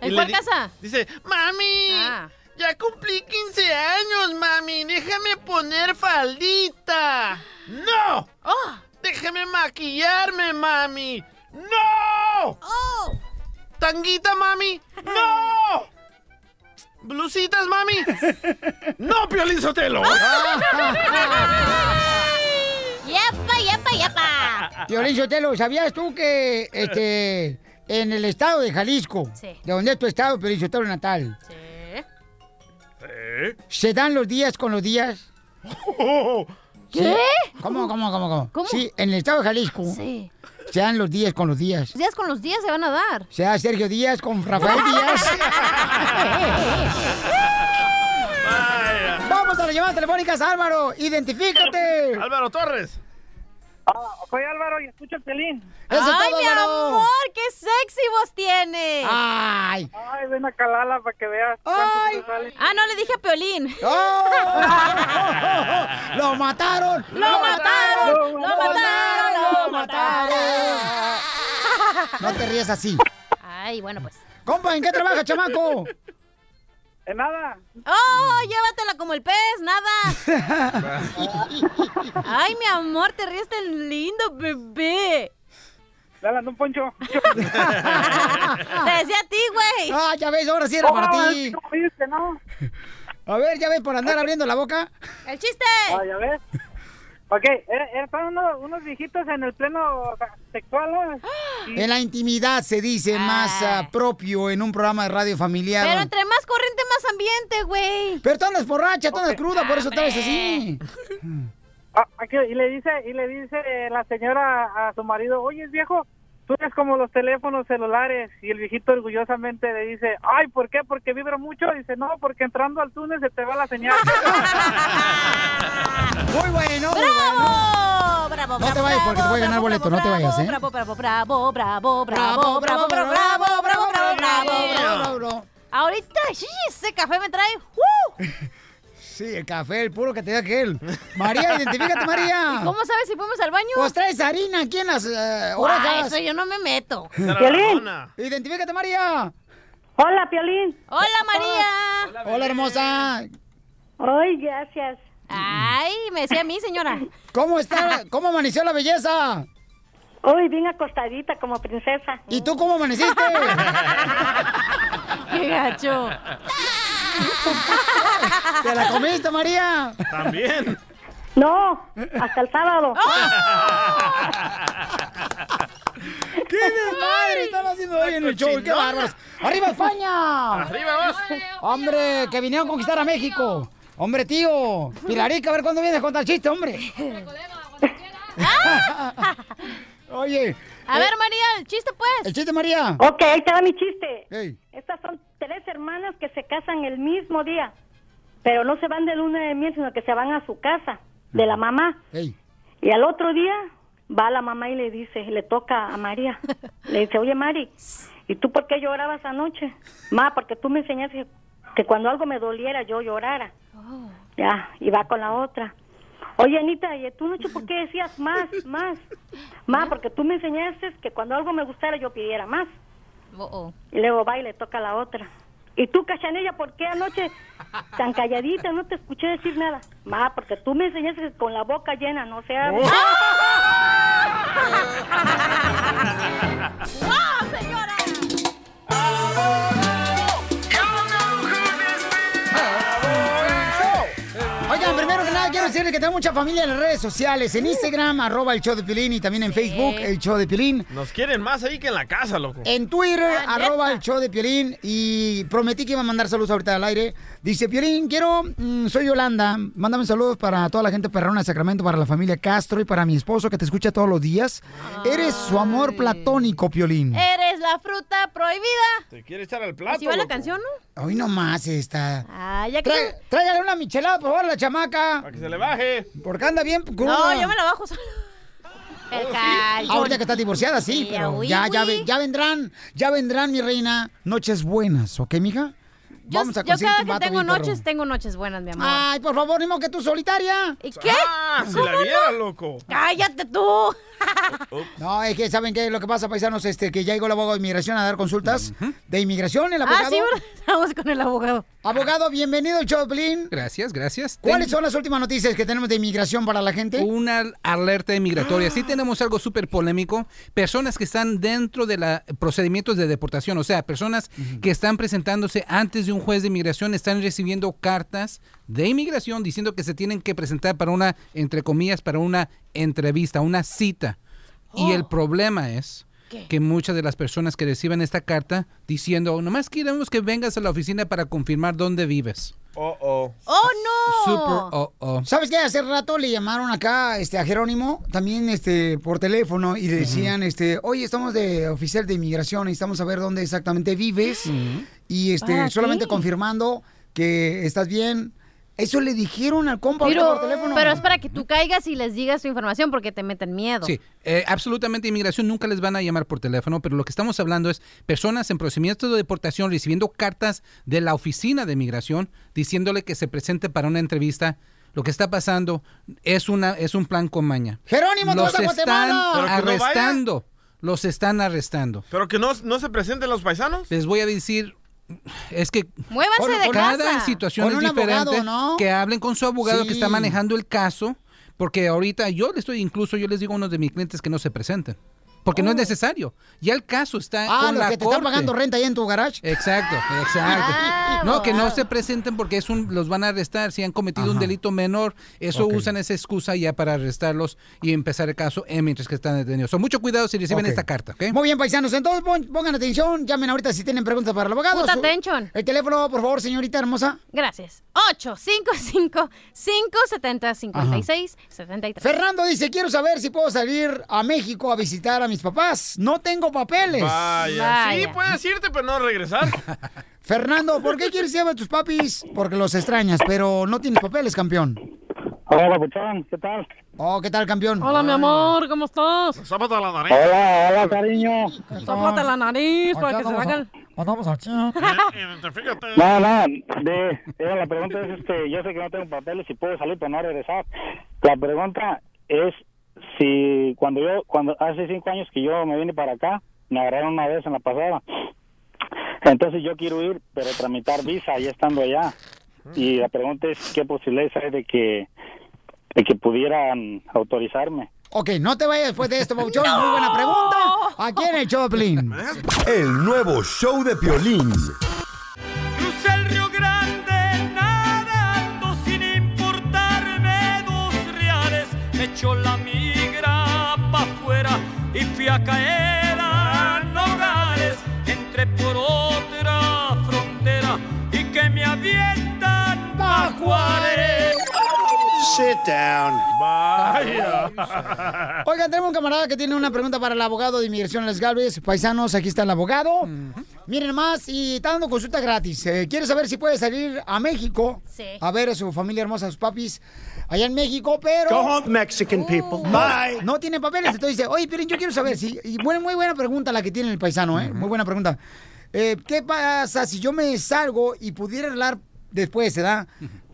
¿En cuál casa? Dice, mami, Ah. ya cumplí 15 años, mami, déjame poner faldita. ¡No! Oh. Déjame maquillarme, mami. ¡No! ¿Tanguita, mami? ¡No! ¿Blusitas, mami? ¡No, Piolín Sotelo! ¡Yepa, yepa, yepa! Violín Sotelo, ¿sabías tú que este, en el estado de Jalisco, Sí. de donde es tu estado, Violín Sotelo natal, se dan los días con los días? ¿Qué? ¿Cómo, cómo, cómo, cómo? ¿Cómo? Sí, en el estado de Jalisco Sí. se dan los días con los días. Los días con los días se van a dar. Se da Sergio Díaz con Rafael Díaz. Vamos a las llamadas telefónicas, Álvaro. Identifícate. Álvaro Torres. Soy Álvaro y escucho el pelín. ¡Ay, todo, mi Álvaro. amor! ¡Qué sexy vos tienes! ¡Ay! Ay, ven a calarla para que veas cuánto te sale. Ah, no le dije a Piolín. ¡Oh! ¡Lo mataron! ¡Lo mataron! ¡Lo mataron! ¡Lo mataron! No te rías así. Ay, bueno, pues. Compa, ¿en qué trabaja, chamaco? En nada. ¡Oh, llévatela como el pez! ¡Nada! ¡Ay, mi amor, te ríes tan lindo, bebé! Dale, un poncho. Te decía a ti, güey. Ah, ya ves, ahora sí era para Oh, ti. ¿cómo dices, no? A ver, ya ves por andar abriendo la boca. ¡El chiste! Ah, ya ves. Ok, era- era- estaban unos, unos viejitos en el pleno sexual, ¿no? Y- En la intimidad se dice más ah, propio en un programa de radio familiar. Pero entre más corriente, más ambiente, güey. Pero tú andas borracha, tú andas cruda, por eso te ves así. Ah, y le dice y le dice la señora a su marido, oye viejo, tú eres como los teléfonos celulares y el viejito orgullosamente le dice, ay, ¿por qué? Porque vibra mucho. Dice, no, porque entrando al túnel se te va la señal. Muy bueno. muy ¡Bravo! ¡Bravo, No te bravo, vayas porque te bravo, voy a ganar bravo, boleto, no te bravo, vayas, ¿eh? Bravo, bravo, bravo, bravo, bravo, bravo, bravo, bravo, bravo, bravo, bravo, bravo. Ahorita, sí, ese café me trae. ¡uh! Sí, el café, el puro que te da aquel. María, identifícate, María. ¿Cómo sabes si fuimos al baño? Pues traes harina aquí en las eh, orejas. eso yo no me meto. Piolín. Identifícate, María. Hola, Piolín. Hola, María. Hola, hermosa. Ay, gracias. Ay, me decía a mí, señora. ¿Cómo está? ¿Cómo amaneció la belleza? Uy, bien acostadita como princesa. ¿Y tú cómo amaneciste? ¡Qué gacho! ¿Te la comiste, María? También. No, hasta el sábado. ¡Qué desmadre están haciendo hoy en el show! ¡Qué bárbaros! ¡Arriba España! ¡Arriba vos! ¡Hombre, que vinieron a conquistar a México! ¡Hombre, tío! Pilarica, a ver cuándo vienes a contar chiste, hombre. Oye. A ver, María, el chiste, pues. El chiste, María. Ok, ahí te va mi chiste. Estas son tres hermanas que se casan el mismo día, pero no se van de luna de miel, sino que se van a su casa, de la mamá. Y al otro día va la mamá y le dice, le toca a María, le dice, oye Mari, ¿y tú por qué llorabas anoche? Ma, porque tú me enseñaste que cuando algo me doliera yo llorara. Ya, y va con la otra. Oye, Anita, ¿y tú noche por qué decías más, más? Ma, porque tú me enseñaste que cuando algo me gustara yo pidiera más. Y luego va y le toca a la otra. ¿Y tú, Cachanilla, por qué anoche tan calladita no te escuché decir nada? Ma, porque tú me enseñaste que con la boca llena no se habla. ¡Wow, señora! Quiero decirles que tengo mucha familia en las redes sociales. En Instagram, arroba el show de Pilín y también en Facebook, el show de Pilín. Nos quieren más ahí que en la casa, loco. En Twitter, arroba el show de Piolín. Y prometí que iba a mandar saludos ahorita al aire. Dice, Piolín, quiero, mm, soy Yolanda. Mándame saludos para toda la gente perrona de Sacramento, para la familia Castro y para mi esposo que te escucha todos los días. Eres su amor platónico, Piolín. Eres la fruta prohibida. Te quiere echar al plato. ¿Así va la canción, no? Hoy nomás esta. Ah, ya que... Tráigale una michelada, por favor, a la chamaca. Para que se le baje. Porque anda bien cruda. No, yo me la bajo sola. El calzón. Ahorita que está divorciada, sí, Sí, pero uy, ya, ya, uy. ya vendrán, ya vendrán, mi reina, noches buenas, ¿ok, mija? Yo, Vamos a yo cada que tengo bien noches, tengo noches buenas, mi amor. Ay, por favor, ni modo que tú solitaria. ¿Y qué? Ah, si ¿Cómo la viera, no? loco. ¡Cállate tú! No, es que saben qué lo que pasa, paisanos, este, que ya llegó el abogado de inmigración a dar consultas de inmigración, el abogado. Ah, sí, estamos con el abogado. Abogado, bienvenido Piolín. Gracias, gracias. ¿Cuáles Ten- son las últimas noticias que tenemos de inmigración para la gente? Una alerta migratoria. Sí tenemos algo súper polémico. Personas que están dentro de los procedimientos de deportación, o sea, personas que están presentándose antes de un juez de inmigración, están recibiendo cartas de inmigración diciendo que se tienen que presentar para una, entre comillas, para una entrevista, una cita. Y el problema es que muchas de las personas que reciben esta carta diciendo, nomás queremos que vengas a la oficina para confirmar dónde vives. Oh, oh. ¡Oh, no! Super oh, oh. ¿Sabes qué? Hace rato le llamaron acá este, a Jerónimo, también este, por teléfono, y le decían, este, oye, estamos de oficial de inmigración, necesitamos saber dónde exactamente vives. Y este, solamente confirmando que estás bien. Eso le dijeron al compa Pero, por teléfono. pero es para que tú caigas y les digas tu información porque te meten miedo. Sí, eh, absolutamente inmigración nunca les van a llamar por teléfono, pero lo que estamos hablando es personas en procedimiento de deportación recibiendo cartas de la oficina de inmigración diciéndole que se presente para una entrevista. Lo que está pasando es una es un plan con maña. Jerónimo, tú los vas a están no arrestando. Los están arrestando. ¿Pero que no, no se presenten los paisanos? Les voy a decir es que Muévanse Con- de cada casa. situación Con es un abogado, diferente. ¿no? Que hablen con su abogado Sí. que está manejando el caso, porque ahorita yo le estoy, incluso yo les digo a unos de mis clientes que no se presenten, porque no es necesario. Ya el caso está Oh. Ah, con los la que te corte. están pagando renta ahí en tu garage. Exacto, exacto. Ah, no, que no se presenten porque es un, los van a arrestar si han cometido un delito menor. Eso usan esa excusa ya para arrestarlos y empezar el caso eh, mientras que están detenidos. So, mucho cuidado si reciben esta carta, ¿ok? Muy bien, paisanos. Entonces pon- pongan atención. Llamen ahorita si tienen preguntas para el abogado. Puta atención. El teléfono, por favor, señorita hermosa. Gracias. 855-570-5673. Fernando dice, quiero saber si puedo salir a México a visitar a mis papás. No tengo papeles. Vaya. Sí, Vaya. puedes irte, pero no regresar. Fernando, ¿por qué quieres ir a tus papis? Porque los extrañas, pero no tienes papeles, campeón. Hola, Puchón, ¿qué tal? Oh, ¿qué tal, campeón? Hola, mi amor, ¿cómo estás? Sápate la nariz. Hola, hola, cariño. Tópate la nariz para que se hagan... Andamos al Identifícate. No, no, de, era la pregunta es, este, yo sé que no tengo papeles y puedo salir, pero no regresar. La pregunta es si cuando yo, cuando hace cinco años que yo me vine para acá, me agarraron una vez en la pasada. Entonces yo quiero ir, pero tramitar visa ya estando allá. Y la pregunta es qué posibilidades hay de que de que pudieran autorizarme. Ok, no te vayas después de esto, Pauchón. Muy buena pregunta. Aquí en el Choplin. El nuevo show de Piolín. Crucé el Río Grande nadando sin importarme dos reales. Me echó la pa' afuera y fui a caer a Nogales. Entré por otra frontera y que me avientan pa' Juárez. Sit down. Vaya. Oigan, tenemos un camarada que tiene una pregunta para el abogado de inmigración Les Galvez. Paisanos, aquí está el abogado. Miren más, y está dando consulta gratis. Eh, quiere saber si puede salir a México a ver a su familia hermosa, a sus papis, allá en México, pero... Go home, Mexican people. No, Bye. No tiene papeles. Entonces dice, oye, Piolín, yo quiero saber si... Y bueno, muy buena pregunta la que tiene el paisano, ¿eh? Muy buena pregunta. Eh, ¿Qué pasa si yo me salgo y pudiera hablar después, ¿verdad?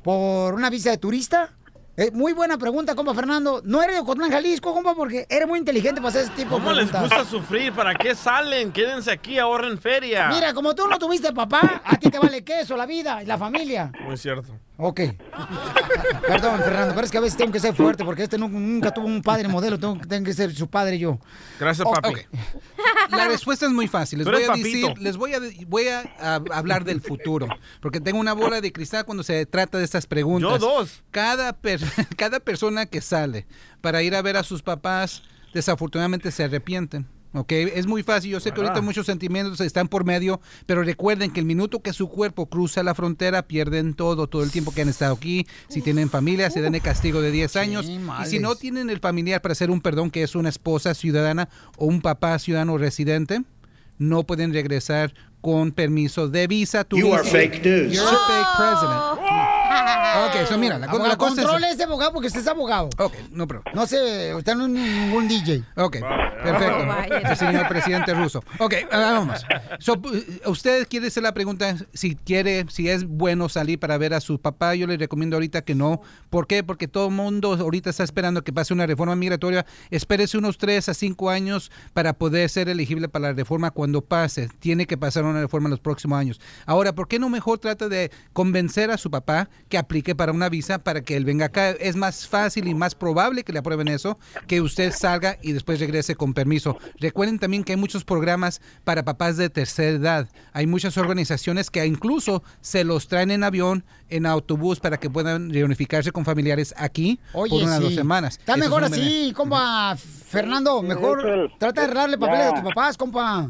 Por una visa de turista. Eh, muy buena pregunta, compa Fernando. No eres de Ocotlán, Jalisco, compa, porque eres muy inteligente para hacer ese tipo ¿Cómo de les preguntas. gusta sufrir? ¿Para qué salen? Quédense aquí, ahorren feria. Mira, como tú no tuviste papá, a ti te vale queso, la vida y la familia. Muy cierto. Ok. Perdón, Fernando, pero es que a veces tengo que ser fuerte porque este nu- nunca tuvo un padre modelo, tengo, tengo que ser su padre yo. Gracias, Oh, papi. La respuesta es muy fácil. Les voy a decir, les voy a, voy a, a hablar del futuro, porque tengo una bola de cristal cuando se trata de estas preguntas. Yo dos. Cada, per- cada persona que sale para ir a ver a sus papás, desafortunadamente se arrepienten. ¿Ok? Es muy fácil, yo sé que ahorita Ah. muchos sentimientos están por medio, pero recuerden que el minuto que su cuerpo cruza la frontera, pierden todo, todo el tiempo que han estado aquí. Si tienen familia, se dan el castigo de 10 años. Y si no tienen el familiar para hacer un perdón, que es una esposa ciudadana o un papá ciudadano residente, no pueden regresar con permiso de visa. You are fake news. You're a fake president. Ok, so mira, la, Abogado, la cosa es... ese abogado porque usted es abogado. Ok, no problema. No sé, usted no es ningún DJ. Ok, perfecto. Vaya. El señor presidente ruso. Ok, ah, vamos. So, usted quiere hacer la pregunta si quiere, si es bueno salir para ver a su papá. Yo le recomiendo ahorita que no. ¿Por qué? Porque todo el mundo ahorita está esperando que pase una reforma migratoria. Espérese unos 3 a 5 años para poder ser elegible para la reforma cuando pase. Tiene que pasar una reforma en los próximos años. Ahora, ¿por qué no mejor trata de convencer a su papá que aplique para una visa para que él venga acá? Es más fácil y más probable que le aprueben eso que usted salga y después regrese con permiso. Recuerden también que hay muchos programas para papás de tercera edad. Hay muchas organizaciones que incluso se los traen en avión, en autobús, para que puedan reunificarse con familiares aquí Oye, por unas sí. dos semanas. Está Eso mejor así, compa. Fernando, mejor trata de arreglarle papeles a tus papás, compa.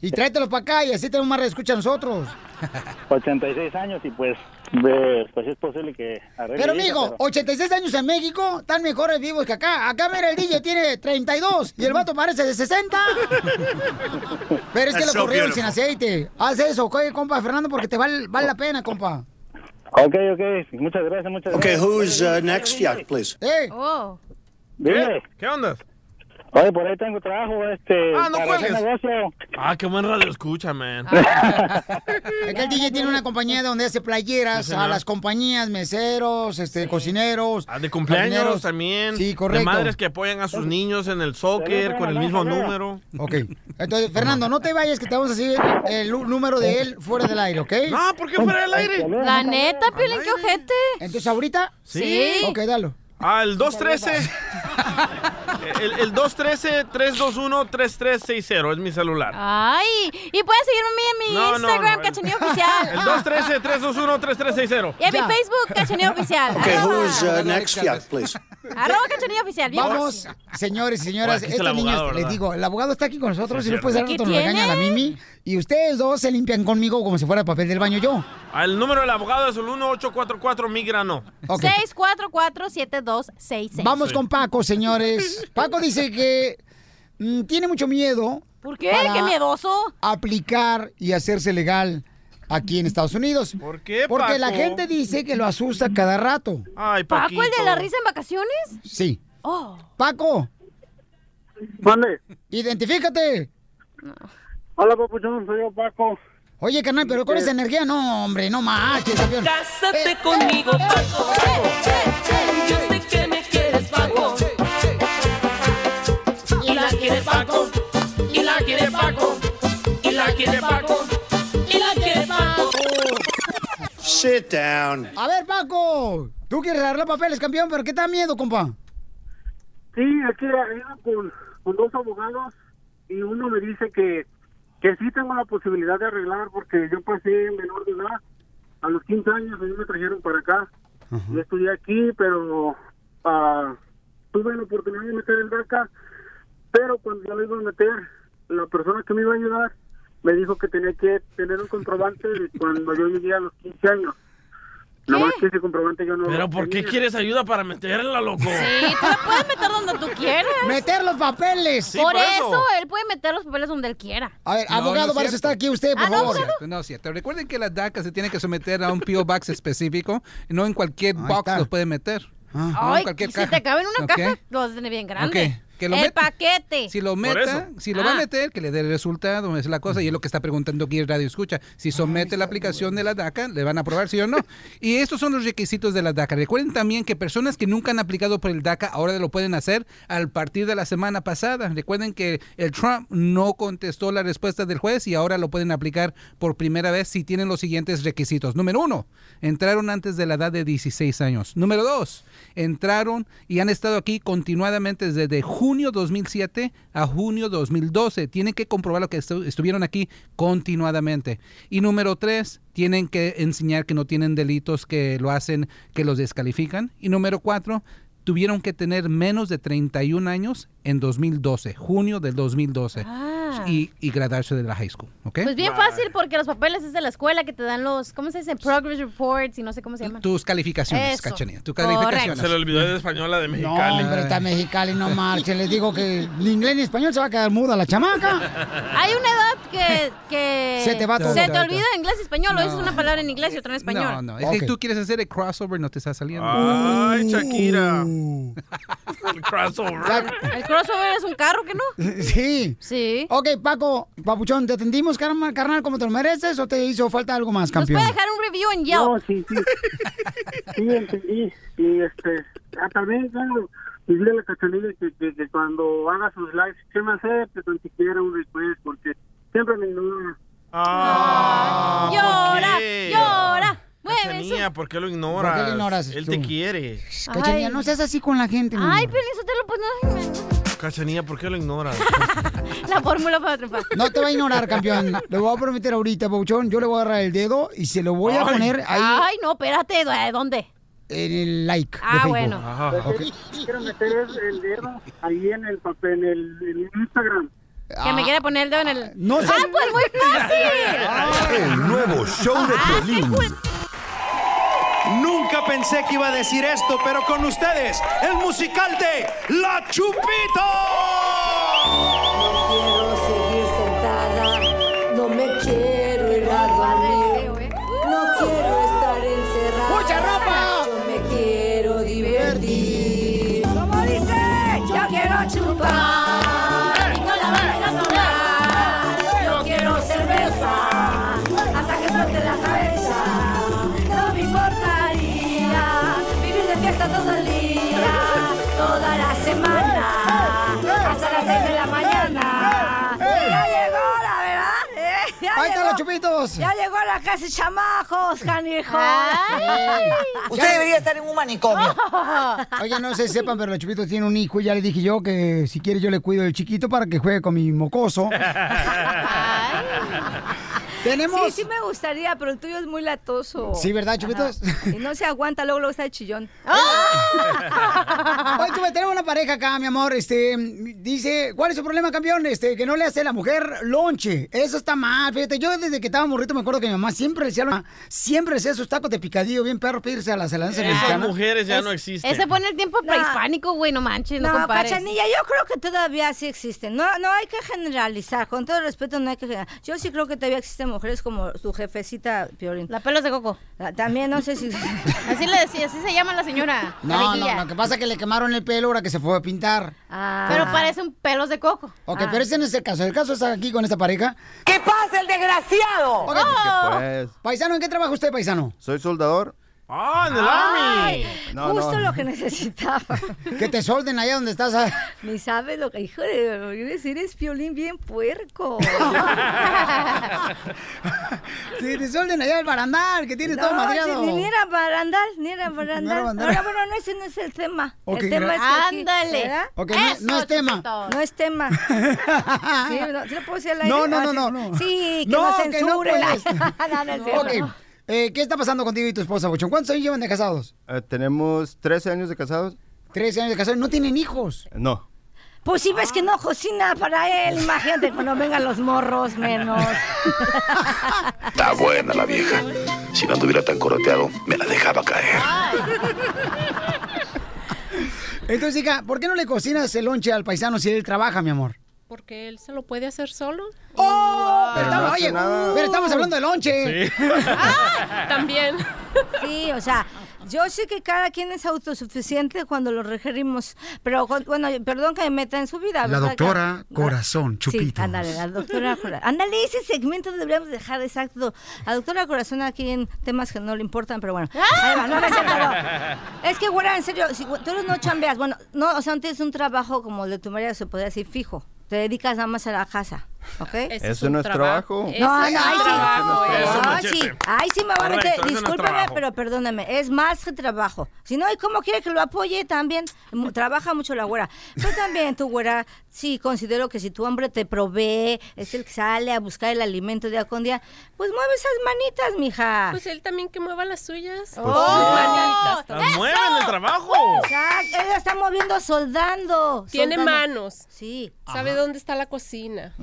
Y tráetelos para acá y así tenemos más escucha a nosotros. 86 años y pues, pues es posible que arregle Pero, mijo, pero- 86 años en México, están mejores vivos que acá. Acá, mira, el DJ tiene 32 y el vato parece de 60. Pero es que That's lo so corrieron sin aceite. Haz eso, oye, compa, Fernando, porque te vale, vale la pena, compa. Ok, ok, muchas gracias, muchas Okay, gracias. who's uh, next? Yeah, please. ¡Eh! Oh. Dime. ¿Qué onda? Oye, por ahí tengo trabajo, este, Ah, no para negocio. Ah, qué buen radio escucha, man. Es que el DJ tiene una compañía donde hace playeras Sí, a las compañías, meseros, este, cocineros. Ah, de cumpleaños jardineros. también. Sí, correcto. De madres que apoyan a sus niños en el soccer con el mismo número. Ok. Entonces, Fernando, no te vayas que te vamos a decir el número de él fuera del aire, ¿ok? No, ¿por qué fuera del aire? La neta, Piolín, qué ojete. Entonces, ¿ahorita? Sí. Ok, dalo. Ah, el 213. el, el 213-321-3360 es mi celular. Ay, y pueden seguirme a mí en mi No, no, Instagram, no. Cachanilla Oficial. El 213-321-3360. Y en mi Facebook, Cachanilla Oficial. Okay, Arroba- who's uh, next? Yeah, please. Arroba Cachanilla Oficial. bien Vamos, señores y señoras, Bueno, aquí está estos el niños, abogado, les ¿verdad? digo, el abogado está aquí con nosotros Sí, y después de cierto. rato nos ¿Qué regaña la? Mimi y ustedes dos se limpian conmigo como si fuera papel del baño yo. El número del abogado es el 1844 migrano. Ok. 644-7266. Vamos con Paco, señores. Paco dice que mm, tiene mucho miedo. ¿Por qué? para ¿Qué miedoso? Aplicar y hacerse legal aquí en Estados Unidos. ¿Por qué, Porque la Paco? gente dice que lo asusta cada rato. Ay, ¿Paco, el de la risa en vacaciones? Sí. Oh. Paco. Mande. Identifícate. Hola, papuchón, soy yo, Paco. Oye, carnal, pero con esa energía, no, hombre, no marches, campeón. Cásate conmigo, Paco. Yo sé que me quieres, Paco. Y la quiere Paco. Y la quiere Paco. Y la quiere Paco. Y la quiere Paco. Sit down. A ver, Paco, tú quieres arreglar papeles, campeón, pero ¿qué te da miedo, compa? Sí, aquí he ido con, con dos abogados y uno me dice que, que sí tengo la posibilidad de arreglar porque yo pasé menor de edad. A los 15 años a mí me trajeron para acá. Yo estudié aquí, pero ah, tuve la oportunidad de meter el DACA, pero cuando yo lo iba a meter, la persona que me iba a ayudar me dijo que tenía que tener un comprobante de cuando yo llegué a los 15 años. Nada más que ese comprobante yo no Pero ¿por qué quieres ayuda para meterla, loco? Sí, tú la puedes meter donde tú quieras. ¡Meter los papeles! por, eso. él puede meter los papeles donde él quiera. A ver, No, abogado, no para eso está aquí usted, por Ah, ¿no, favor. No es cierto, no es cierto. Recuerden que la DACA se tiene que someter a un PO Box específico y no en cualquier box lo puede meter. No en Ay, cualquier si caja. te cabe en una caja, lo vas a tener bien grande. Ok, que lo el paquete. Si lo meta, si lo va a Ah. meter, que le dé el resultado, es la cosa, y es lo que está preguntando aquí el Radio Escucha. Si somete la aplicación de la DACA, le van a aprobar, sí o no. Y estos son los requisitos de la DACA. Recuerden también que personas que nunca han aplicado por el DACA ahora lo pueden hacer al partir de la semana pasada. Recuerden que el Trump no contestó la respuesta del juez y ahora lo pueden aplicar por primera vez si tienen los siguientes requisitos. Número uno, entraron antes de la edad de 16 años. Número dos, entraron y han estado aquí continuadamente desde junio 2007 a junio 2012. Tienen que comprobar lo que estu- estuvieron aquí continuadamente. Y número tres, tienen que enseñar que no tienen delitos que lo hacen, que los descalifican. Y número cuatro, tuvieron que tener menos de 31 años en 2012, junio del 2012. Y, y graduarse de la high school, ¿ok? Ah. Pues bien fácil porque los papeles es de la escuela que te dan los, ¿cómo se dice? Progress reports y no sé cómo se llaman. Tus calificaciones. Cachanilla. Tus calificaciones. Se le olvidó de española de No, Mexicali. hombre, está Mexicali, no marche. Les digo que ni inglés ni español se va a quedar muda la chamaca. Hay una edad que, que Se te va todo. se te olvida inglés y español, o No. dices una palabra en inglés y otra en español. No, no, es que tú quieres hacer el crossover, no te está saliendo. Ay, Shakira. Uh. El crossover. El crossover es un carro, ¿que no? Sí. Sí. Ok, Paco, papuchón, ¿te atendimos, carnal, carnal, como te lo mereces o te hizo falta algo más, Nos campeón? puede dejar un review en Yelp. No, sí, sí. Sí, entendí. Y este, ah, también claro, dile a la cachanilla que, que, que cuando haga sus lives, que me acepte tan siquiera un request, porque siempre me ignora. Ah, llora, ¿por qué? llora. Cachanilla, ¿por qué lo ignoras? ¿Por qué lo ignoras Él tú? te quiere. Cachanilla, no seas así con la gente. Ay, amor. Piolín Sotelo, pues no. Cachanilla, ¿por qué lo ignoras? La fórmula para triunfar. No te va a ignorar, campeón. Le voy a prometer ahorita, Papuchón. Yo le voy a agarrar el dedo y se lo voy a Ay. poner ahí Ay, no, espérate, ¿de ¿dónde? en el like. Ah, bueno. Ok. Quiero meter el, dedo ahí en el papel, en el, en Instagram. Que me quiere poner el dedo en el. No sé. ¡Ah, pues muy fácil! El nuevo show de Ah, Piolín. Nunca pensé que iba a decir esto, pero con ustedes, el musical de La Chupito. Toda la semana, hasta las seis de la mañana. Ya llegó la verdad, ¿eh? Ya Ahí están los chupitos. Ya llegó la casa de chamajos, canijo. Usted debería estar en un manicomio. Oye, no sé si sepan, pero los chupitos tiene un hijo y ya le dije yo que si quiere yo le cuido del chiquito para que juegue con mi mocoso. Tenemos... Sí, sí me gustaría, pero el tuyo es muy latoso. Sí, ¿verdad, chupitos? Y no se aguanta, luego luego está el chillón. Oye, tú, tenemos una pareja acá, mi amor. Este dice, ¿cuál es su problema, campeón? Este, que no le hace a la mujer lonche. Eso está mal. Fíjate, yo desde que estaba morrito me acuerdo que mi mamá siempre le decía, a la mamá, siempre le hacía sus tacos de picadillo, bien perro, pedirse a las helanzas Esas mujeres ya no existen. Ese en el tiempo prehispánico, güey, no manches, no, No, compares. Cachanilla, yo creo que todavía sí existen. No, no hay que generalizar. Con todo respeto, no hay que generalizar. Yo sí creo que todavía existen mujeres como tu jefecita, Piorín. La pelos de coco. También, no sé si... Así le decía, así se llama la señora. la No, viejilla. no, lo que pasa es que le quemaron el pelo ahora que se fue a pintar. Pero parecen pelos de coco. Ok, pero ese no es el caso. El caso es aquí con esta pareja. ¿Qué pasa, el desgraciado? Ok, Pues, Paisano, ¿en qué trabaja usted, paisano? soy soldador ¡Ah, en el Ay, Army! No, Justo no. lo que necesitaba. Que te solden allá donde estás. ah. Ni sabes lo que, hijo de, eres, eres violín bien puerco. Que te solden allá el barandal, que tienes todo No, madreado. sí, ni era barandal, ni era barandal. No era barandal. Ahora, bueno, no, ese no es el tema. Ok, el tema es que aquí- Ándale. Ok, no- no es tema. No es tema. Sí, no, ¿sí lo puedo decir al aire? No, no, Ah, no, sí. no, no. Sí, que No, no, que no censuren. No, no. Ok. Eh, ¿Qué está pasando contigo y tu esposa, Bochón? ¿Cuántos años llevan de casados? Eh, tenemos 13 años de casados. 13 años de casados. ¿No tienen hijos? No. Pues si ves que no cocina para él, imagínate cuando vengan los morros menos. Está buena la vieja. Si no anduviera tan coroteado, me la dejaba caer. Entonces, hija, ¿por qué no le cocinas el lonche al paisano si él trabaja, mi amor? Porque él se lo puede hacer solo. ¡Oh! Pero, estamos, oye, pero estamos hablando de lonche. También. Sí, o sea, yo sé que cada quien es autosuficiente cuando lo requerimos, pero bueno, perdón que me meta en su vida. La doctora Corazón, Sí, Chupito. ándale, la doctora Corazón. Ándale, ese segmento deberíamos dejar exacto. La doctora Corazón aquí en temas que no le importan, pero bueno. No, no es cierto, no. Es que, güera, en serio, si tú no chambeas, bueno, no, o sea, tienes un trabajo como el de tu marido, se podría decir fijo. Te dedicas nada más a la casa, ¿ok? Ese Eso es no es trabajo. trabajo. No, no, es sí. trabajo, No, eso, sí. machete. Ahí sí me va a meter. Trabajo. pero perdóname. Es más que trabajo. Si no, ¿y cómo quiere que lo apoye también? Trabaja mucho la güera. Pero también tu güera, sí, considero que si tu hombre te provee, es el que sale a buscar el alimento día con día, pues mueve esas manitas, mija. Pues él también que mueva las suyas. Oh, Sus manitas. ¡La mueven el trabajo! Exacto, ella está moviendo soldando. Tiene soldando. manos. Sí. Sabe Ajá. dónde está la cocina.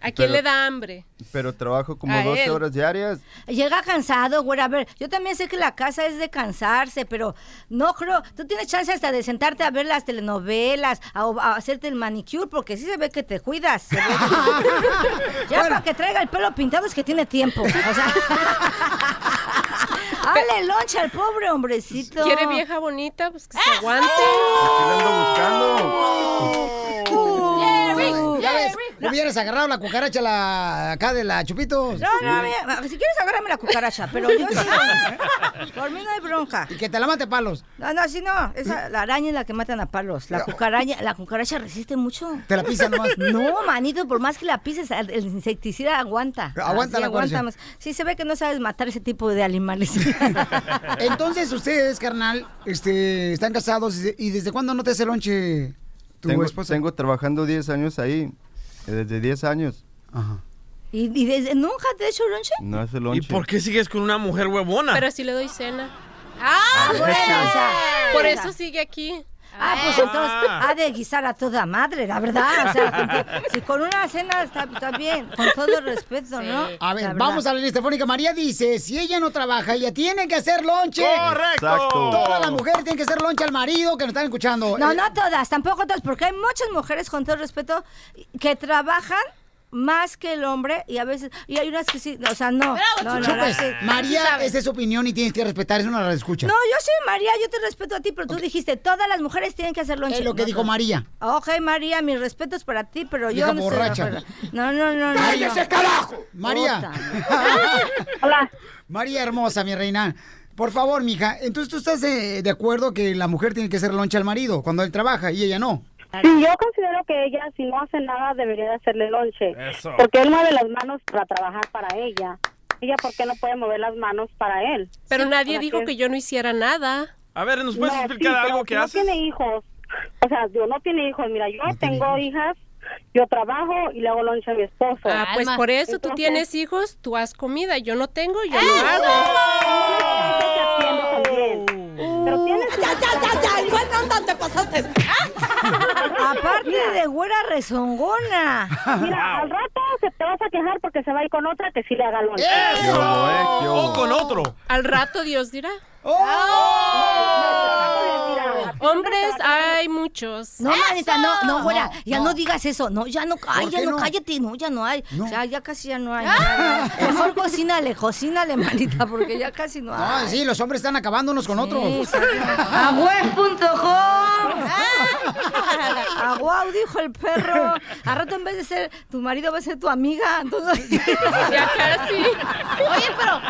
¿A quién Pero- le da hambre? Pero trabajo como A 12 él. horas diarias. Llega cansado, güera. A ver, yo también sé que la casa es de cansarse, pero no creo. Tú tienes chance hasta de sentarte a ver las telenovelas, a, a hacerte el manicure, porque sí se ve que te cuidas. se ve que- ya para que traiga el pelo pintado es que tiene tiempo. O sea. Dale loncha al pobre hombrecito. ¿Quiere vieja bonita? Pues que se aguante. Ya ves, le hubieras agarrado la cucaracha la, acá de la Chupitos. No, no, mira, si quieres agárrame la cucaracha, pero yo sí. Por mí no hay bronca. Y que te la mate palos. No, no, sí, no. Esa, la araña es la que matan a palos. La cucaracha, la cucaracha resiste mucho. ¿Te la pisa nomás? No, manito, por más que la pises, el insecticida aguanta. Aguanta la cucaracha. más. Sí, se ve que no sabes matar ese tipo de animales. Entonces, ustedes, carnal, este, están casados y y desde cuándo no te hace lonche tu Tengo, esposa? tengo trabajando 10 años ahí. Eh, Desde 10 años. ¿Y, y desde nunca te he hecho lonche? No hace ¿Y lonche. por qué sigues con una mujer huevona? Pero si le doy cena. Ah, bueno, sea, Por eso sigue aquí. Ah, pues entonces ha de guisar a toda madre, la verdad. O sea, si con una cena está, está bien, con todo respeto, ¿no? A ver, vamos a la lista telefónica. María dice, si ella no trabaja, ella tiene que hacer lonche. ¡Correcto! Exacto. Todas las mujeres tienen que hacer lonche al marido que nos están escuchando. No, Eh, no todas, tampoco todas, porque hay muchas mujeres, con todo respeto, que trabajan más que el hombre y a veces, y hay unas que sí, o sea, no. no, no, no. María, esa es su opinión y tienes que respetar, es una escucha. No, yo soy María, yo te respeto a ti, pero tú dijiste, todas las mujeres tienen que hacer lonche. Es lo que No dijo. María. Ok, María, mis respetos para ti, pero yo no de borracha. acuerdo. No, no, no, no. ¡Cállese, no. carajo! María. Hola. María hermosa, mi reina. Por favor, mija, entonces tú estás eh, de acuerdo que la mujer tiene que hacer lonche al marido cuando él trabaja y ella no. Sí, yo considero que ella, si no hace nada, debería de hacerle lonche. Eso. Porque él mueve las manos para trabajar para ella. Ella, ¿por qué no puede mover las manos para él? Pero nadie ¿Para dijo que yo no hiciera nada. A ver, ¿nos puedes No, explicar sí, algo que no haces? tiene hijos. O sea, yo no tiene hijos. Mira, yo tengo hijas, yo trabajo y le hago lonche a mi esposo. Ah, pues por eso tú Entonces, tienes hijos, tú haz comida. Yo no tengo, yo ¡Eso! no hago. Pero tienes... ¡Ya, ya, ya, ya! ¿Cuándo no te pasaste? Aparte de güera rezongona. Mira, al rato se te vas a quejar porque se va a ir con otra que sí le haga lonche. O con otro. Al rato Dios dirá. Hombres hay muchos. No, manita, no, no, No, ya no. no. digas eso, no, ya no, ay, ¿Por ya no, no? cállate, no, ya no hay, ya, ya casi ya no hay. Ah. Mejor cocínale, cocínale, manita, porque ya casi no hay. Ah, sí, los hombres están acabando unos con otros. Agüez.com Aguau, dijo el perro. A rato en vez de ser tu marido va a ser tu amiga. Entonces... Ya casi. Oye, pero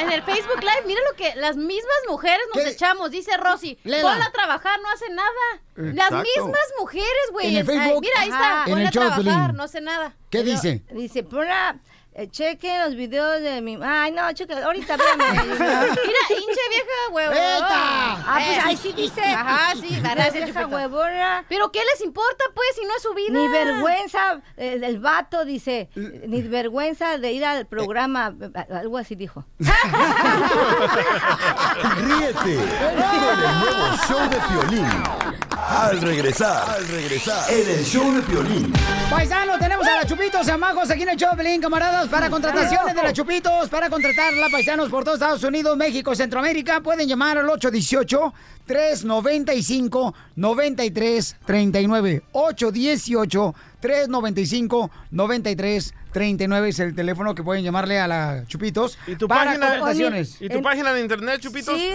en el Facebook Live, mira lo que las mismas mujeres nos echamos, dice Rosy. Ponla a trabajar, no hace nada. Las mismas mujeres, güey. Mira, ahí está. Ponla a trabajar, no hace nada. ¿Qué dice? Dice, ponla, eh, chequen los videos de mi... Ay, no, chequen, ahorita, espérame. Mira, hinche vieja huevona. Ah, pues ahí sí dice. Ajá, sí, gracias, Vieja Chupeta. huevona. Pero ¿qué les importa, pues, si no es su vida? Ni vergüenza, eh, el vato dice, ni vergüenza de ir al programa, eh, algo así dijo. Ríete con el nuevo show de Piolín. Al regresar, al regresar, en el show de Piolín. Paisano, tenemos a la Chupitos Amagos aquí en el show de Pelín, camaradas, para contrataciones de la Chupitos, para contratarla, paisanos por todos Estados Unidos, México, Centroamérica, pueden llamar al 818-395-9339. 818-395-9339 es el teléfono que pueden llamarle a la Chupitos ¿Y tu para página, contrataciones. ¿y tu página de internet, Chupitos? Sí.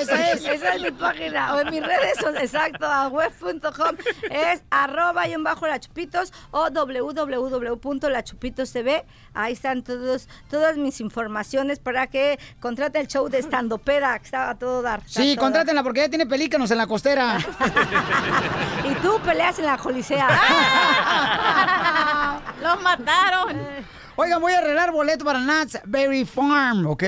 Esa es. Esa es mi página. O en mis redes son exacto, agüez.com. Es arroba y en bajo la chupitos o www.lachupitostv. Ahí están todos, todas mis informaciones para que contrate el show de Estando Pera, que estaba a todo dar. Sí, todo contrátenla porque ya tiene pelícanos en la costera. Y tú peleas en la colisea. ¡Los mataron! Oigan, voy a arreglar boleto para Nats Berry Farm, ¿ok?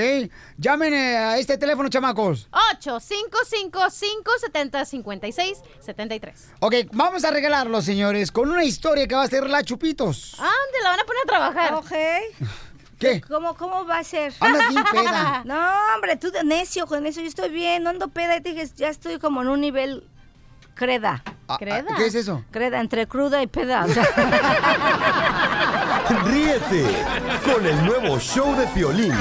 Llamen eh, a este teléfono, chamacos. 855-570-5673. Ok, vamos a regalarlo, señores, con una historia que va a ser la Chupitos. Ande, la van a poner a trabajar. Ok. ¿Qué? ¿Cómo, ¿Cómo va a ser? Andas bien peda. No, hombre, tú de necio con eso. Yo estoy bien, no ando peda. Y te dije, ya estoy como en un nivel creda. Ah, ¿Creda? ah, ¿qué es eso? Creda, entre cruda y peda. o sea. Ríete con el nuevo show de Piolín.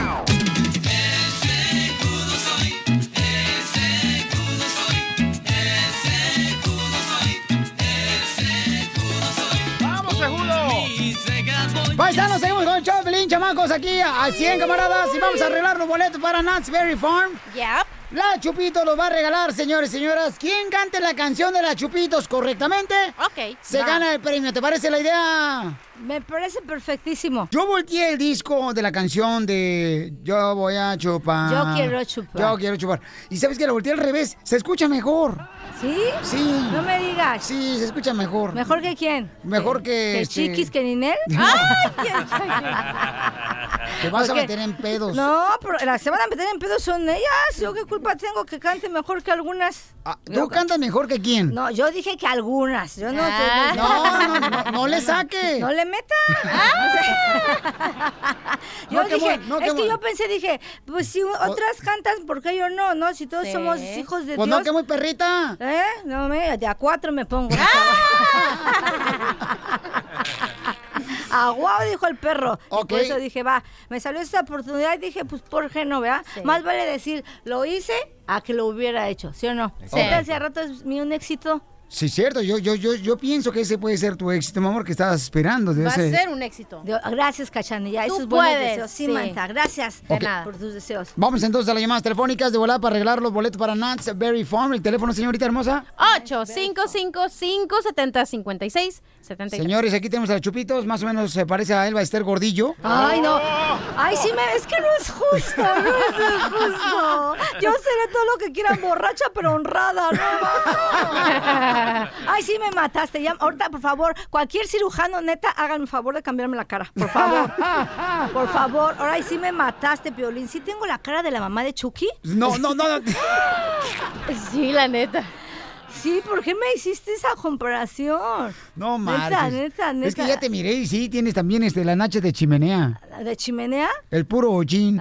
Paisanos, seguimos con el show de Pelín, chamacos, aquí a 100 camaradas y vamos a arreglar los boletos para Nats Berry Farm. Yep. La Chupitos los va a regalar, señores y señoras. ¿Quién cante la canción de la Chupitos correctamente? Ok. Se Va. gana el premio. ¿Te parece la idea? Me parece perfectísimo. Yo volteé el disco de la canción de Yo voy a chupar. Yo quiero chupar. Yo quiero chupar. Y sabes que lo volteé al revés. Se escucha mejor. ¿Sí? Sí. No me digas. Sí, se escucha mejor. ¿Mejor que quién? Mejor que. ¿Que este, Chiquis, que Ninel? Te vas a meter en pedos. No, pero las se van a meter en pedos son ellas. ¿Yo qué culpa tengo que cante mejor que algunas? Ah, ¿Tú cantas mejor que quién? No, yo dije que algunas. Yo no Ah. sé. No, no, no, no le saque. No le meta. yo No, qué dije, no, qué es que yo pensé, dije, pues si otras cantan, ¿por qué yo no? No, si todos Sí. somos hijos de Pues Dios. no, que muy perrita. ¿Eh? No, me, de a cuatro me pongo. Aguao, dijo el perro. Y por eso dije, va, me salió esta oportunidad y dije, pues, ¿por qué no, verdad? Sí. Más vale decir, lo hice a que lo hubiera hecho, ¿sí o no? Sí. ¿Qué tal si a rato es mi un éxito? Sí, cierto. Yo, yo, yo, yo pienso que ese puede ser tu éxito, mi amor, que estabas esperando. de Va a ese- ser un éxito. Dios, gracias, Cachanilla. Tú Esos buenos puedes, deseos. Sí, sí. Manta, gracias De Ok. nada. por tus deseos. Vamos entonces a las llamadas telefónicas de volada para arreglar los boletos para Nats Berry Farm. El teléfono, señorita hermosa. 855-570-5673. Señores, aquí tenemos a los Chupitos. Más o menos se parece a Elba Esther Gordillo. Ay, no. Ay, sí, me, es que no es justo. No es justo. Yo seré todo lo que quieran borracha, pero honrada, ¿no? Ay, sí, me mataste. Ya, ahorita, por favor, cualquier cirujano, neta, háganme el favor de cambiarme la cara. Por favor. Por favor. Ahora sí me mataste, Piolín. ¿Sí tengo la cara de la mamá de Chucky? No, no, no. no. Sí, la neta. Sí, ¿por qué me hiciste esa comparación? No, Neta, marches. neta, neta. Es que ya te miré y sí, tienes también este, la nacha de chimenea. ¿La ¿De chimenea? El puro hollín.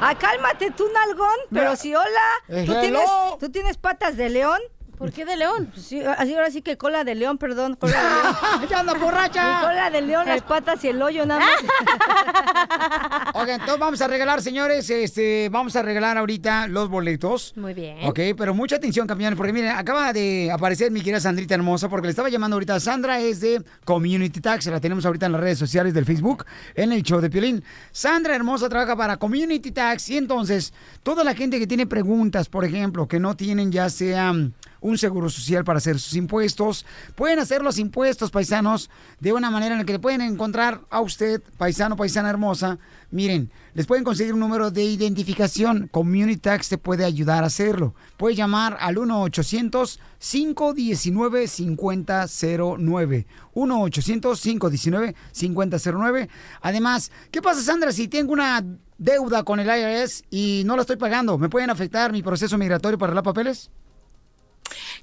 Ah, cálmate tú, nalgón. Pero si hola, ¿tú tienes, tú tienes patas de león. ¿Por qué de león? Pues sí, así ahora sí que cola de león, perdón. Cola de león. ¡Ya anda borracha! Cola de león, las patas y el hoyo nada más. Oigan, entonces vamos a regalar, señores, este, vamos a regalar ahorita los boletos. Muy bien. Ok, pero mucha atención, campeones, porque miren, acaba de aparecer mi querida Sandrita hermosa, porque le estaba llamando ahorita. Sandra es de Community Tax, la tenemos ahorita en las redes sociales del Facebook, en el show de Piolín. Sandra hermosa trabaja para Community Tax y entonces, toda la gente que tiene preguntas, por ejemplo, que no tienen ya sea un seguro social para hacer sus impuestos, pueden hacer los impuestos, paisanos, de una manera en la que le pueden encontrar a usted, paisano, paisana hermosa. Miren, les pueden conseguir un número de identificación. Community Tax te puede ayudar a hacerlo. Puede llamar al 1-800-519-5009. 1-800-519-5009. Además, ¿qué pasa, Sandra, si tengo una deuda con el IRS y no la estoy pagando? ¿Me pueden afectar mi proceso migratorio para arreglar papeles?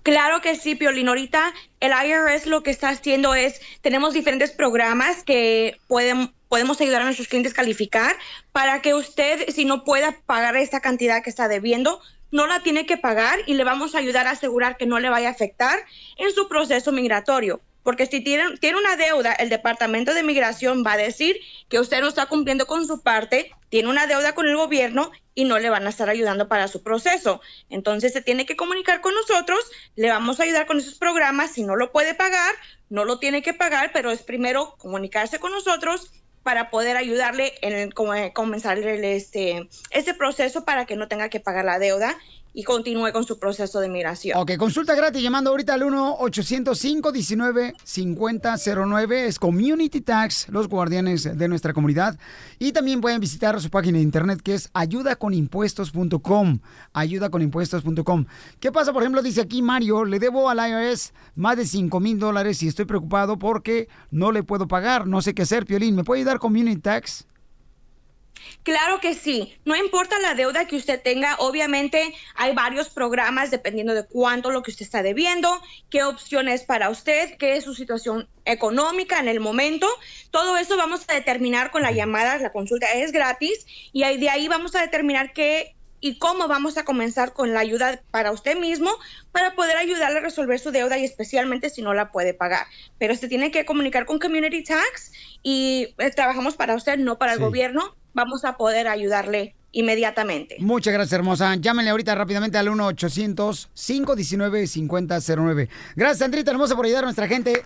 Claro que sí, Piolín. Ahorita el IRS lo que está haciendo es, tenemos diferentes programas que pueden, podemos ayudar a nuestros clientes a calificar para que usted, si no pueda pagar esta cantidad que está debiendo, no la tiene que pagar y le vamos a ayudar a asegurar que no le vaya a afectar en su proceso migratorio. Porque si tiene, tiene una deuda, el Departamento de Migración va a decir que usted no está cumpliendo con su parte, tiene una deuda con el gobierno y no le van a estar ayudando para su proceso. Entonces se tiene que comunicar con nosotros, le vamos a ayudar con esos programas. Si no lo puede pagar, no lo tiene que pagar, pero es primero comunicarse con nosotros para poder ayudarle en eh, comenzar este, este proceso para que no tenga que pagar la deuda y continúe con su proceso de migración. Ok, consulta gratis llamando ahorita al 1-800-519-5009. Es Community Tax, los guardianes de nuestra comunidad. Y también pueden visitar su página de internet que es ayudaconimpuestos.com. Ayudaconimpuestos.com. ¿Qué pasa, por ejemplo? Dice aquí Mario, le debo al IRS más de 5 mil dólares y estoy preocupado porque no le puedo pagar. No sé qué hacer, Piolín. ¿Me puede ayudar Community Tax? Claro que sí. No importa la deuda que usted tenga, obviamente hay varios programas dependiendo de cuánto lo que usted está debiendo, qué opción es para usted, qué es su situación económica en el momento. Todo eso vamos a determinar con la llamada, la consulta es gratis y de ahí vamos a determinar qué y cómo vamos a comenzar con la ayuda para usted mismo para poder ayudarle a resolver su deuda y especialmente si no la puede pagar. Pero se tiene que comunicar con Community Tax y eh, trabajamos para usted, no para el Sí. gobierno. Vamos a poder ayudarle inmediatamente. Muchas gracias, hermosa. Llámenle ahorita rápidamente al 1-800-519-5009. Gracias, Sandrita hermosa, por ayudar a nuestra gente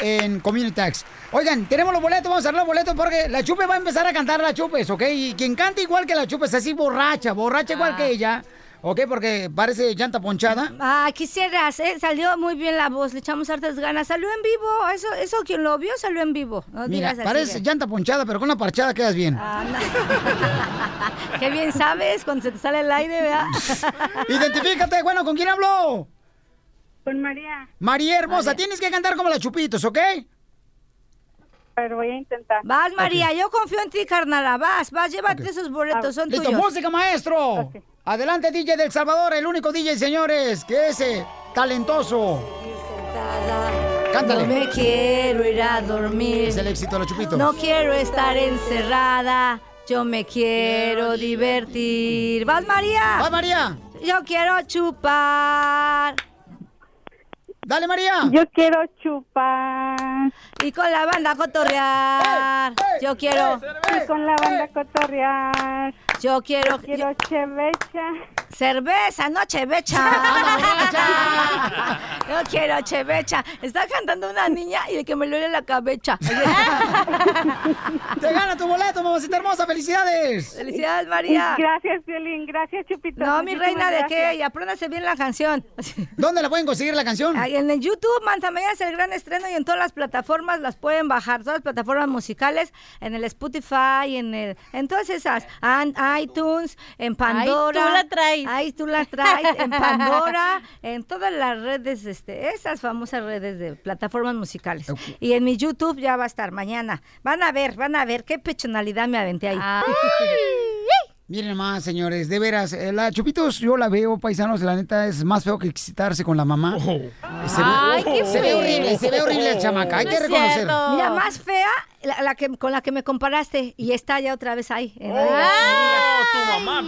en Community Tax. Oigan, tenemos los boletos, vamos a hacer los boletos porque la Chupe va a empezar a cantar la Chupes, ¿ok? Y quien cante igual que la Chupes, así borracha, borracha igual que ella, ¿ok? Porque parece llanta ponchada. Ah, quisieras, ¿eh? salió muy bien la voz, le echamos hartas ganas. Salió en vivo, eso, eso quien lo vio salió en vivo. No Mira, digas así parece de- llanta ponchada, pero con una parchada quedas bien. Qué bien sabes cuando se te sale el aire, ¿verdad? Identifícate, bueno, ¿con quién hablo? Con María. María hermosa, tienes que cantar como la Chupitos, ¿ok? Pero voy a intentar. Vas, María, yo confío en ti, carnala. Vas, vas, llévate esos boletos, son Listo, tuyos. música, maestro. Adelante, DJ del Salvador, el único DJ, señores, que es eh, talentoso. Cántale. No me quiero ir a dormir. Es el éxito de los chupitos. No quiero estar encerrada. Yo me quiero divertir. ¿Vas, María? ¡Vas, María! Yo quiero chupar. ¡Dale, María! Yo quiero chupar. Y con la banda cotorrear. Yo quiero. Y con la banda cotorrear. Yo quiero. quiero chevecha. Cerveza, no chevecha. Yo quiero chevecha. Está cantando una niña y el que me duele la cabeza. ¡Te gana tu boleto, mamacita hermosa! ¡Felicidades! Felicidades, María. Gracias, Violín. Gracias, Chupito. No, mi reina, ¿de qué? Y apréndase bien la canción. ¿Dónde la pueden conseguir la canción? Ahí en el YouTube, Manta Mañana es el gran estreno y en todas las plataformas las pueden bajar, todas las plataformas musicales, en el Spotify, en el, en todas esas, iTunes, en Pandora. tú la traes. Ahí tú la traes, en Pandora, en todas las redes, este, esas famosas redes de plataformas musicales. Y en mi YouTube ya va a estar mañana. Van a ver, van a ver qué pechonalidad me aventé ahí. Miren más, señores, de veras, eh, la Chupitos yo la veo, paisanos, la neta es más feo que excitarse con la mamá. Se ve, Ay, qué se ve horrible, se ve horrible el chamaca, hay No que reconocer. Mira, más fea la, la que, con la que me comparaste y está ya otra vez ahí. la Oh, liga. tu mamá.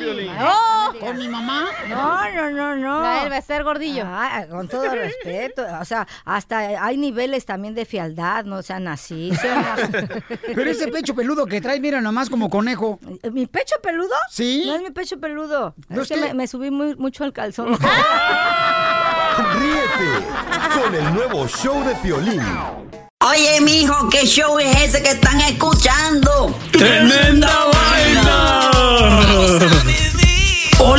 Oh, ¿Con mi mamá? No, no, no, no. La del Bester Gordillo. Ah, con todo respeto. O sea, hasta hay niveles también de fialdad, no sean así. sean- Pero ese pecho peludo que traes, mira nomás como conejo. ¿Mi pecho peludo? Sí. No es mi pecho peludo. ¿No es es que que- me, me subí muy, mucho al calzón. Ríete con el nuevo show de Piolín. Oye, mijo, ¿qué show es ese que están escuchando? ¡Tremenda vaina!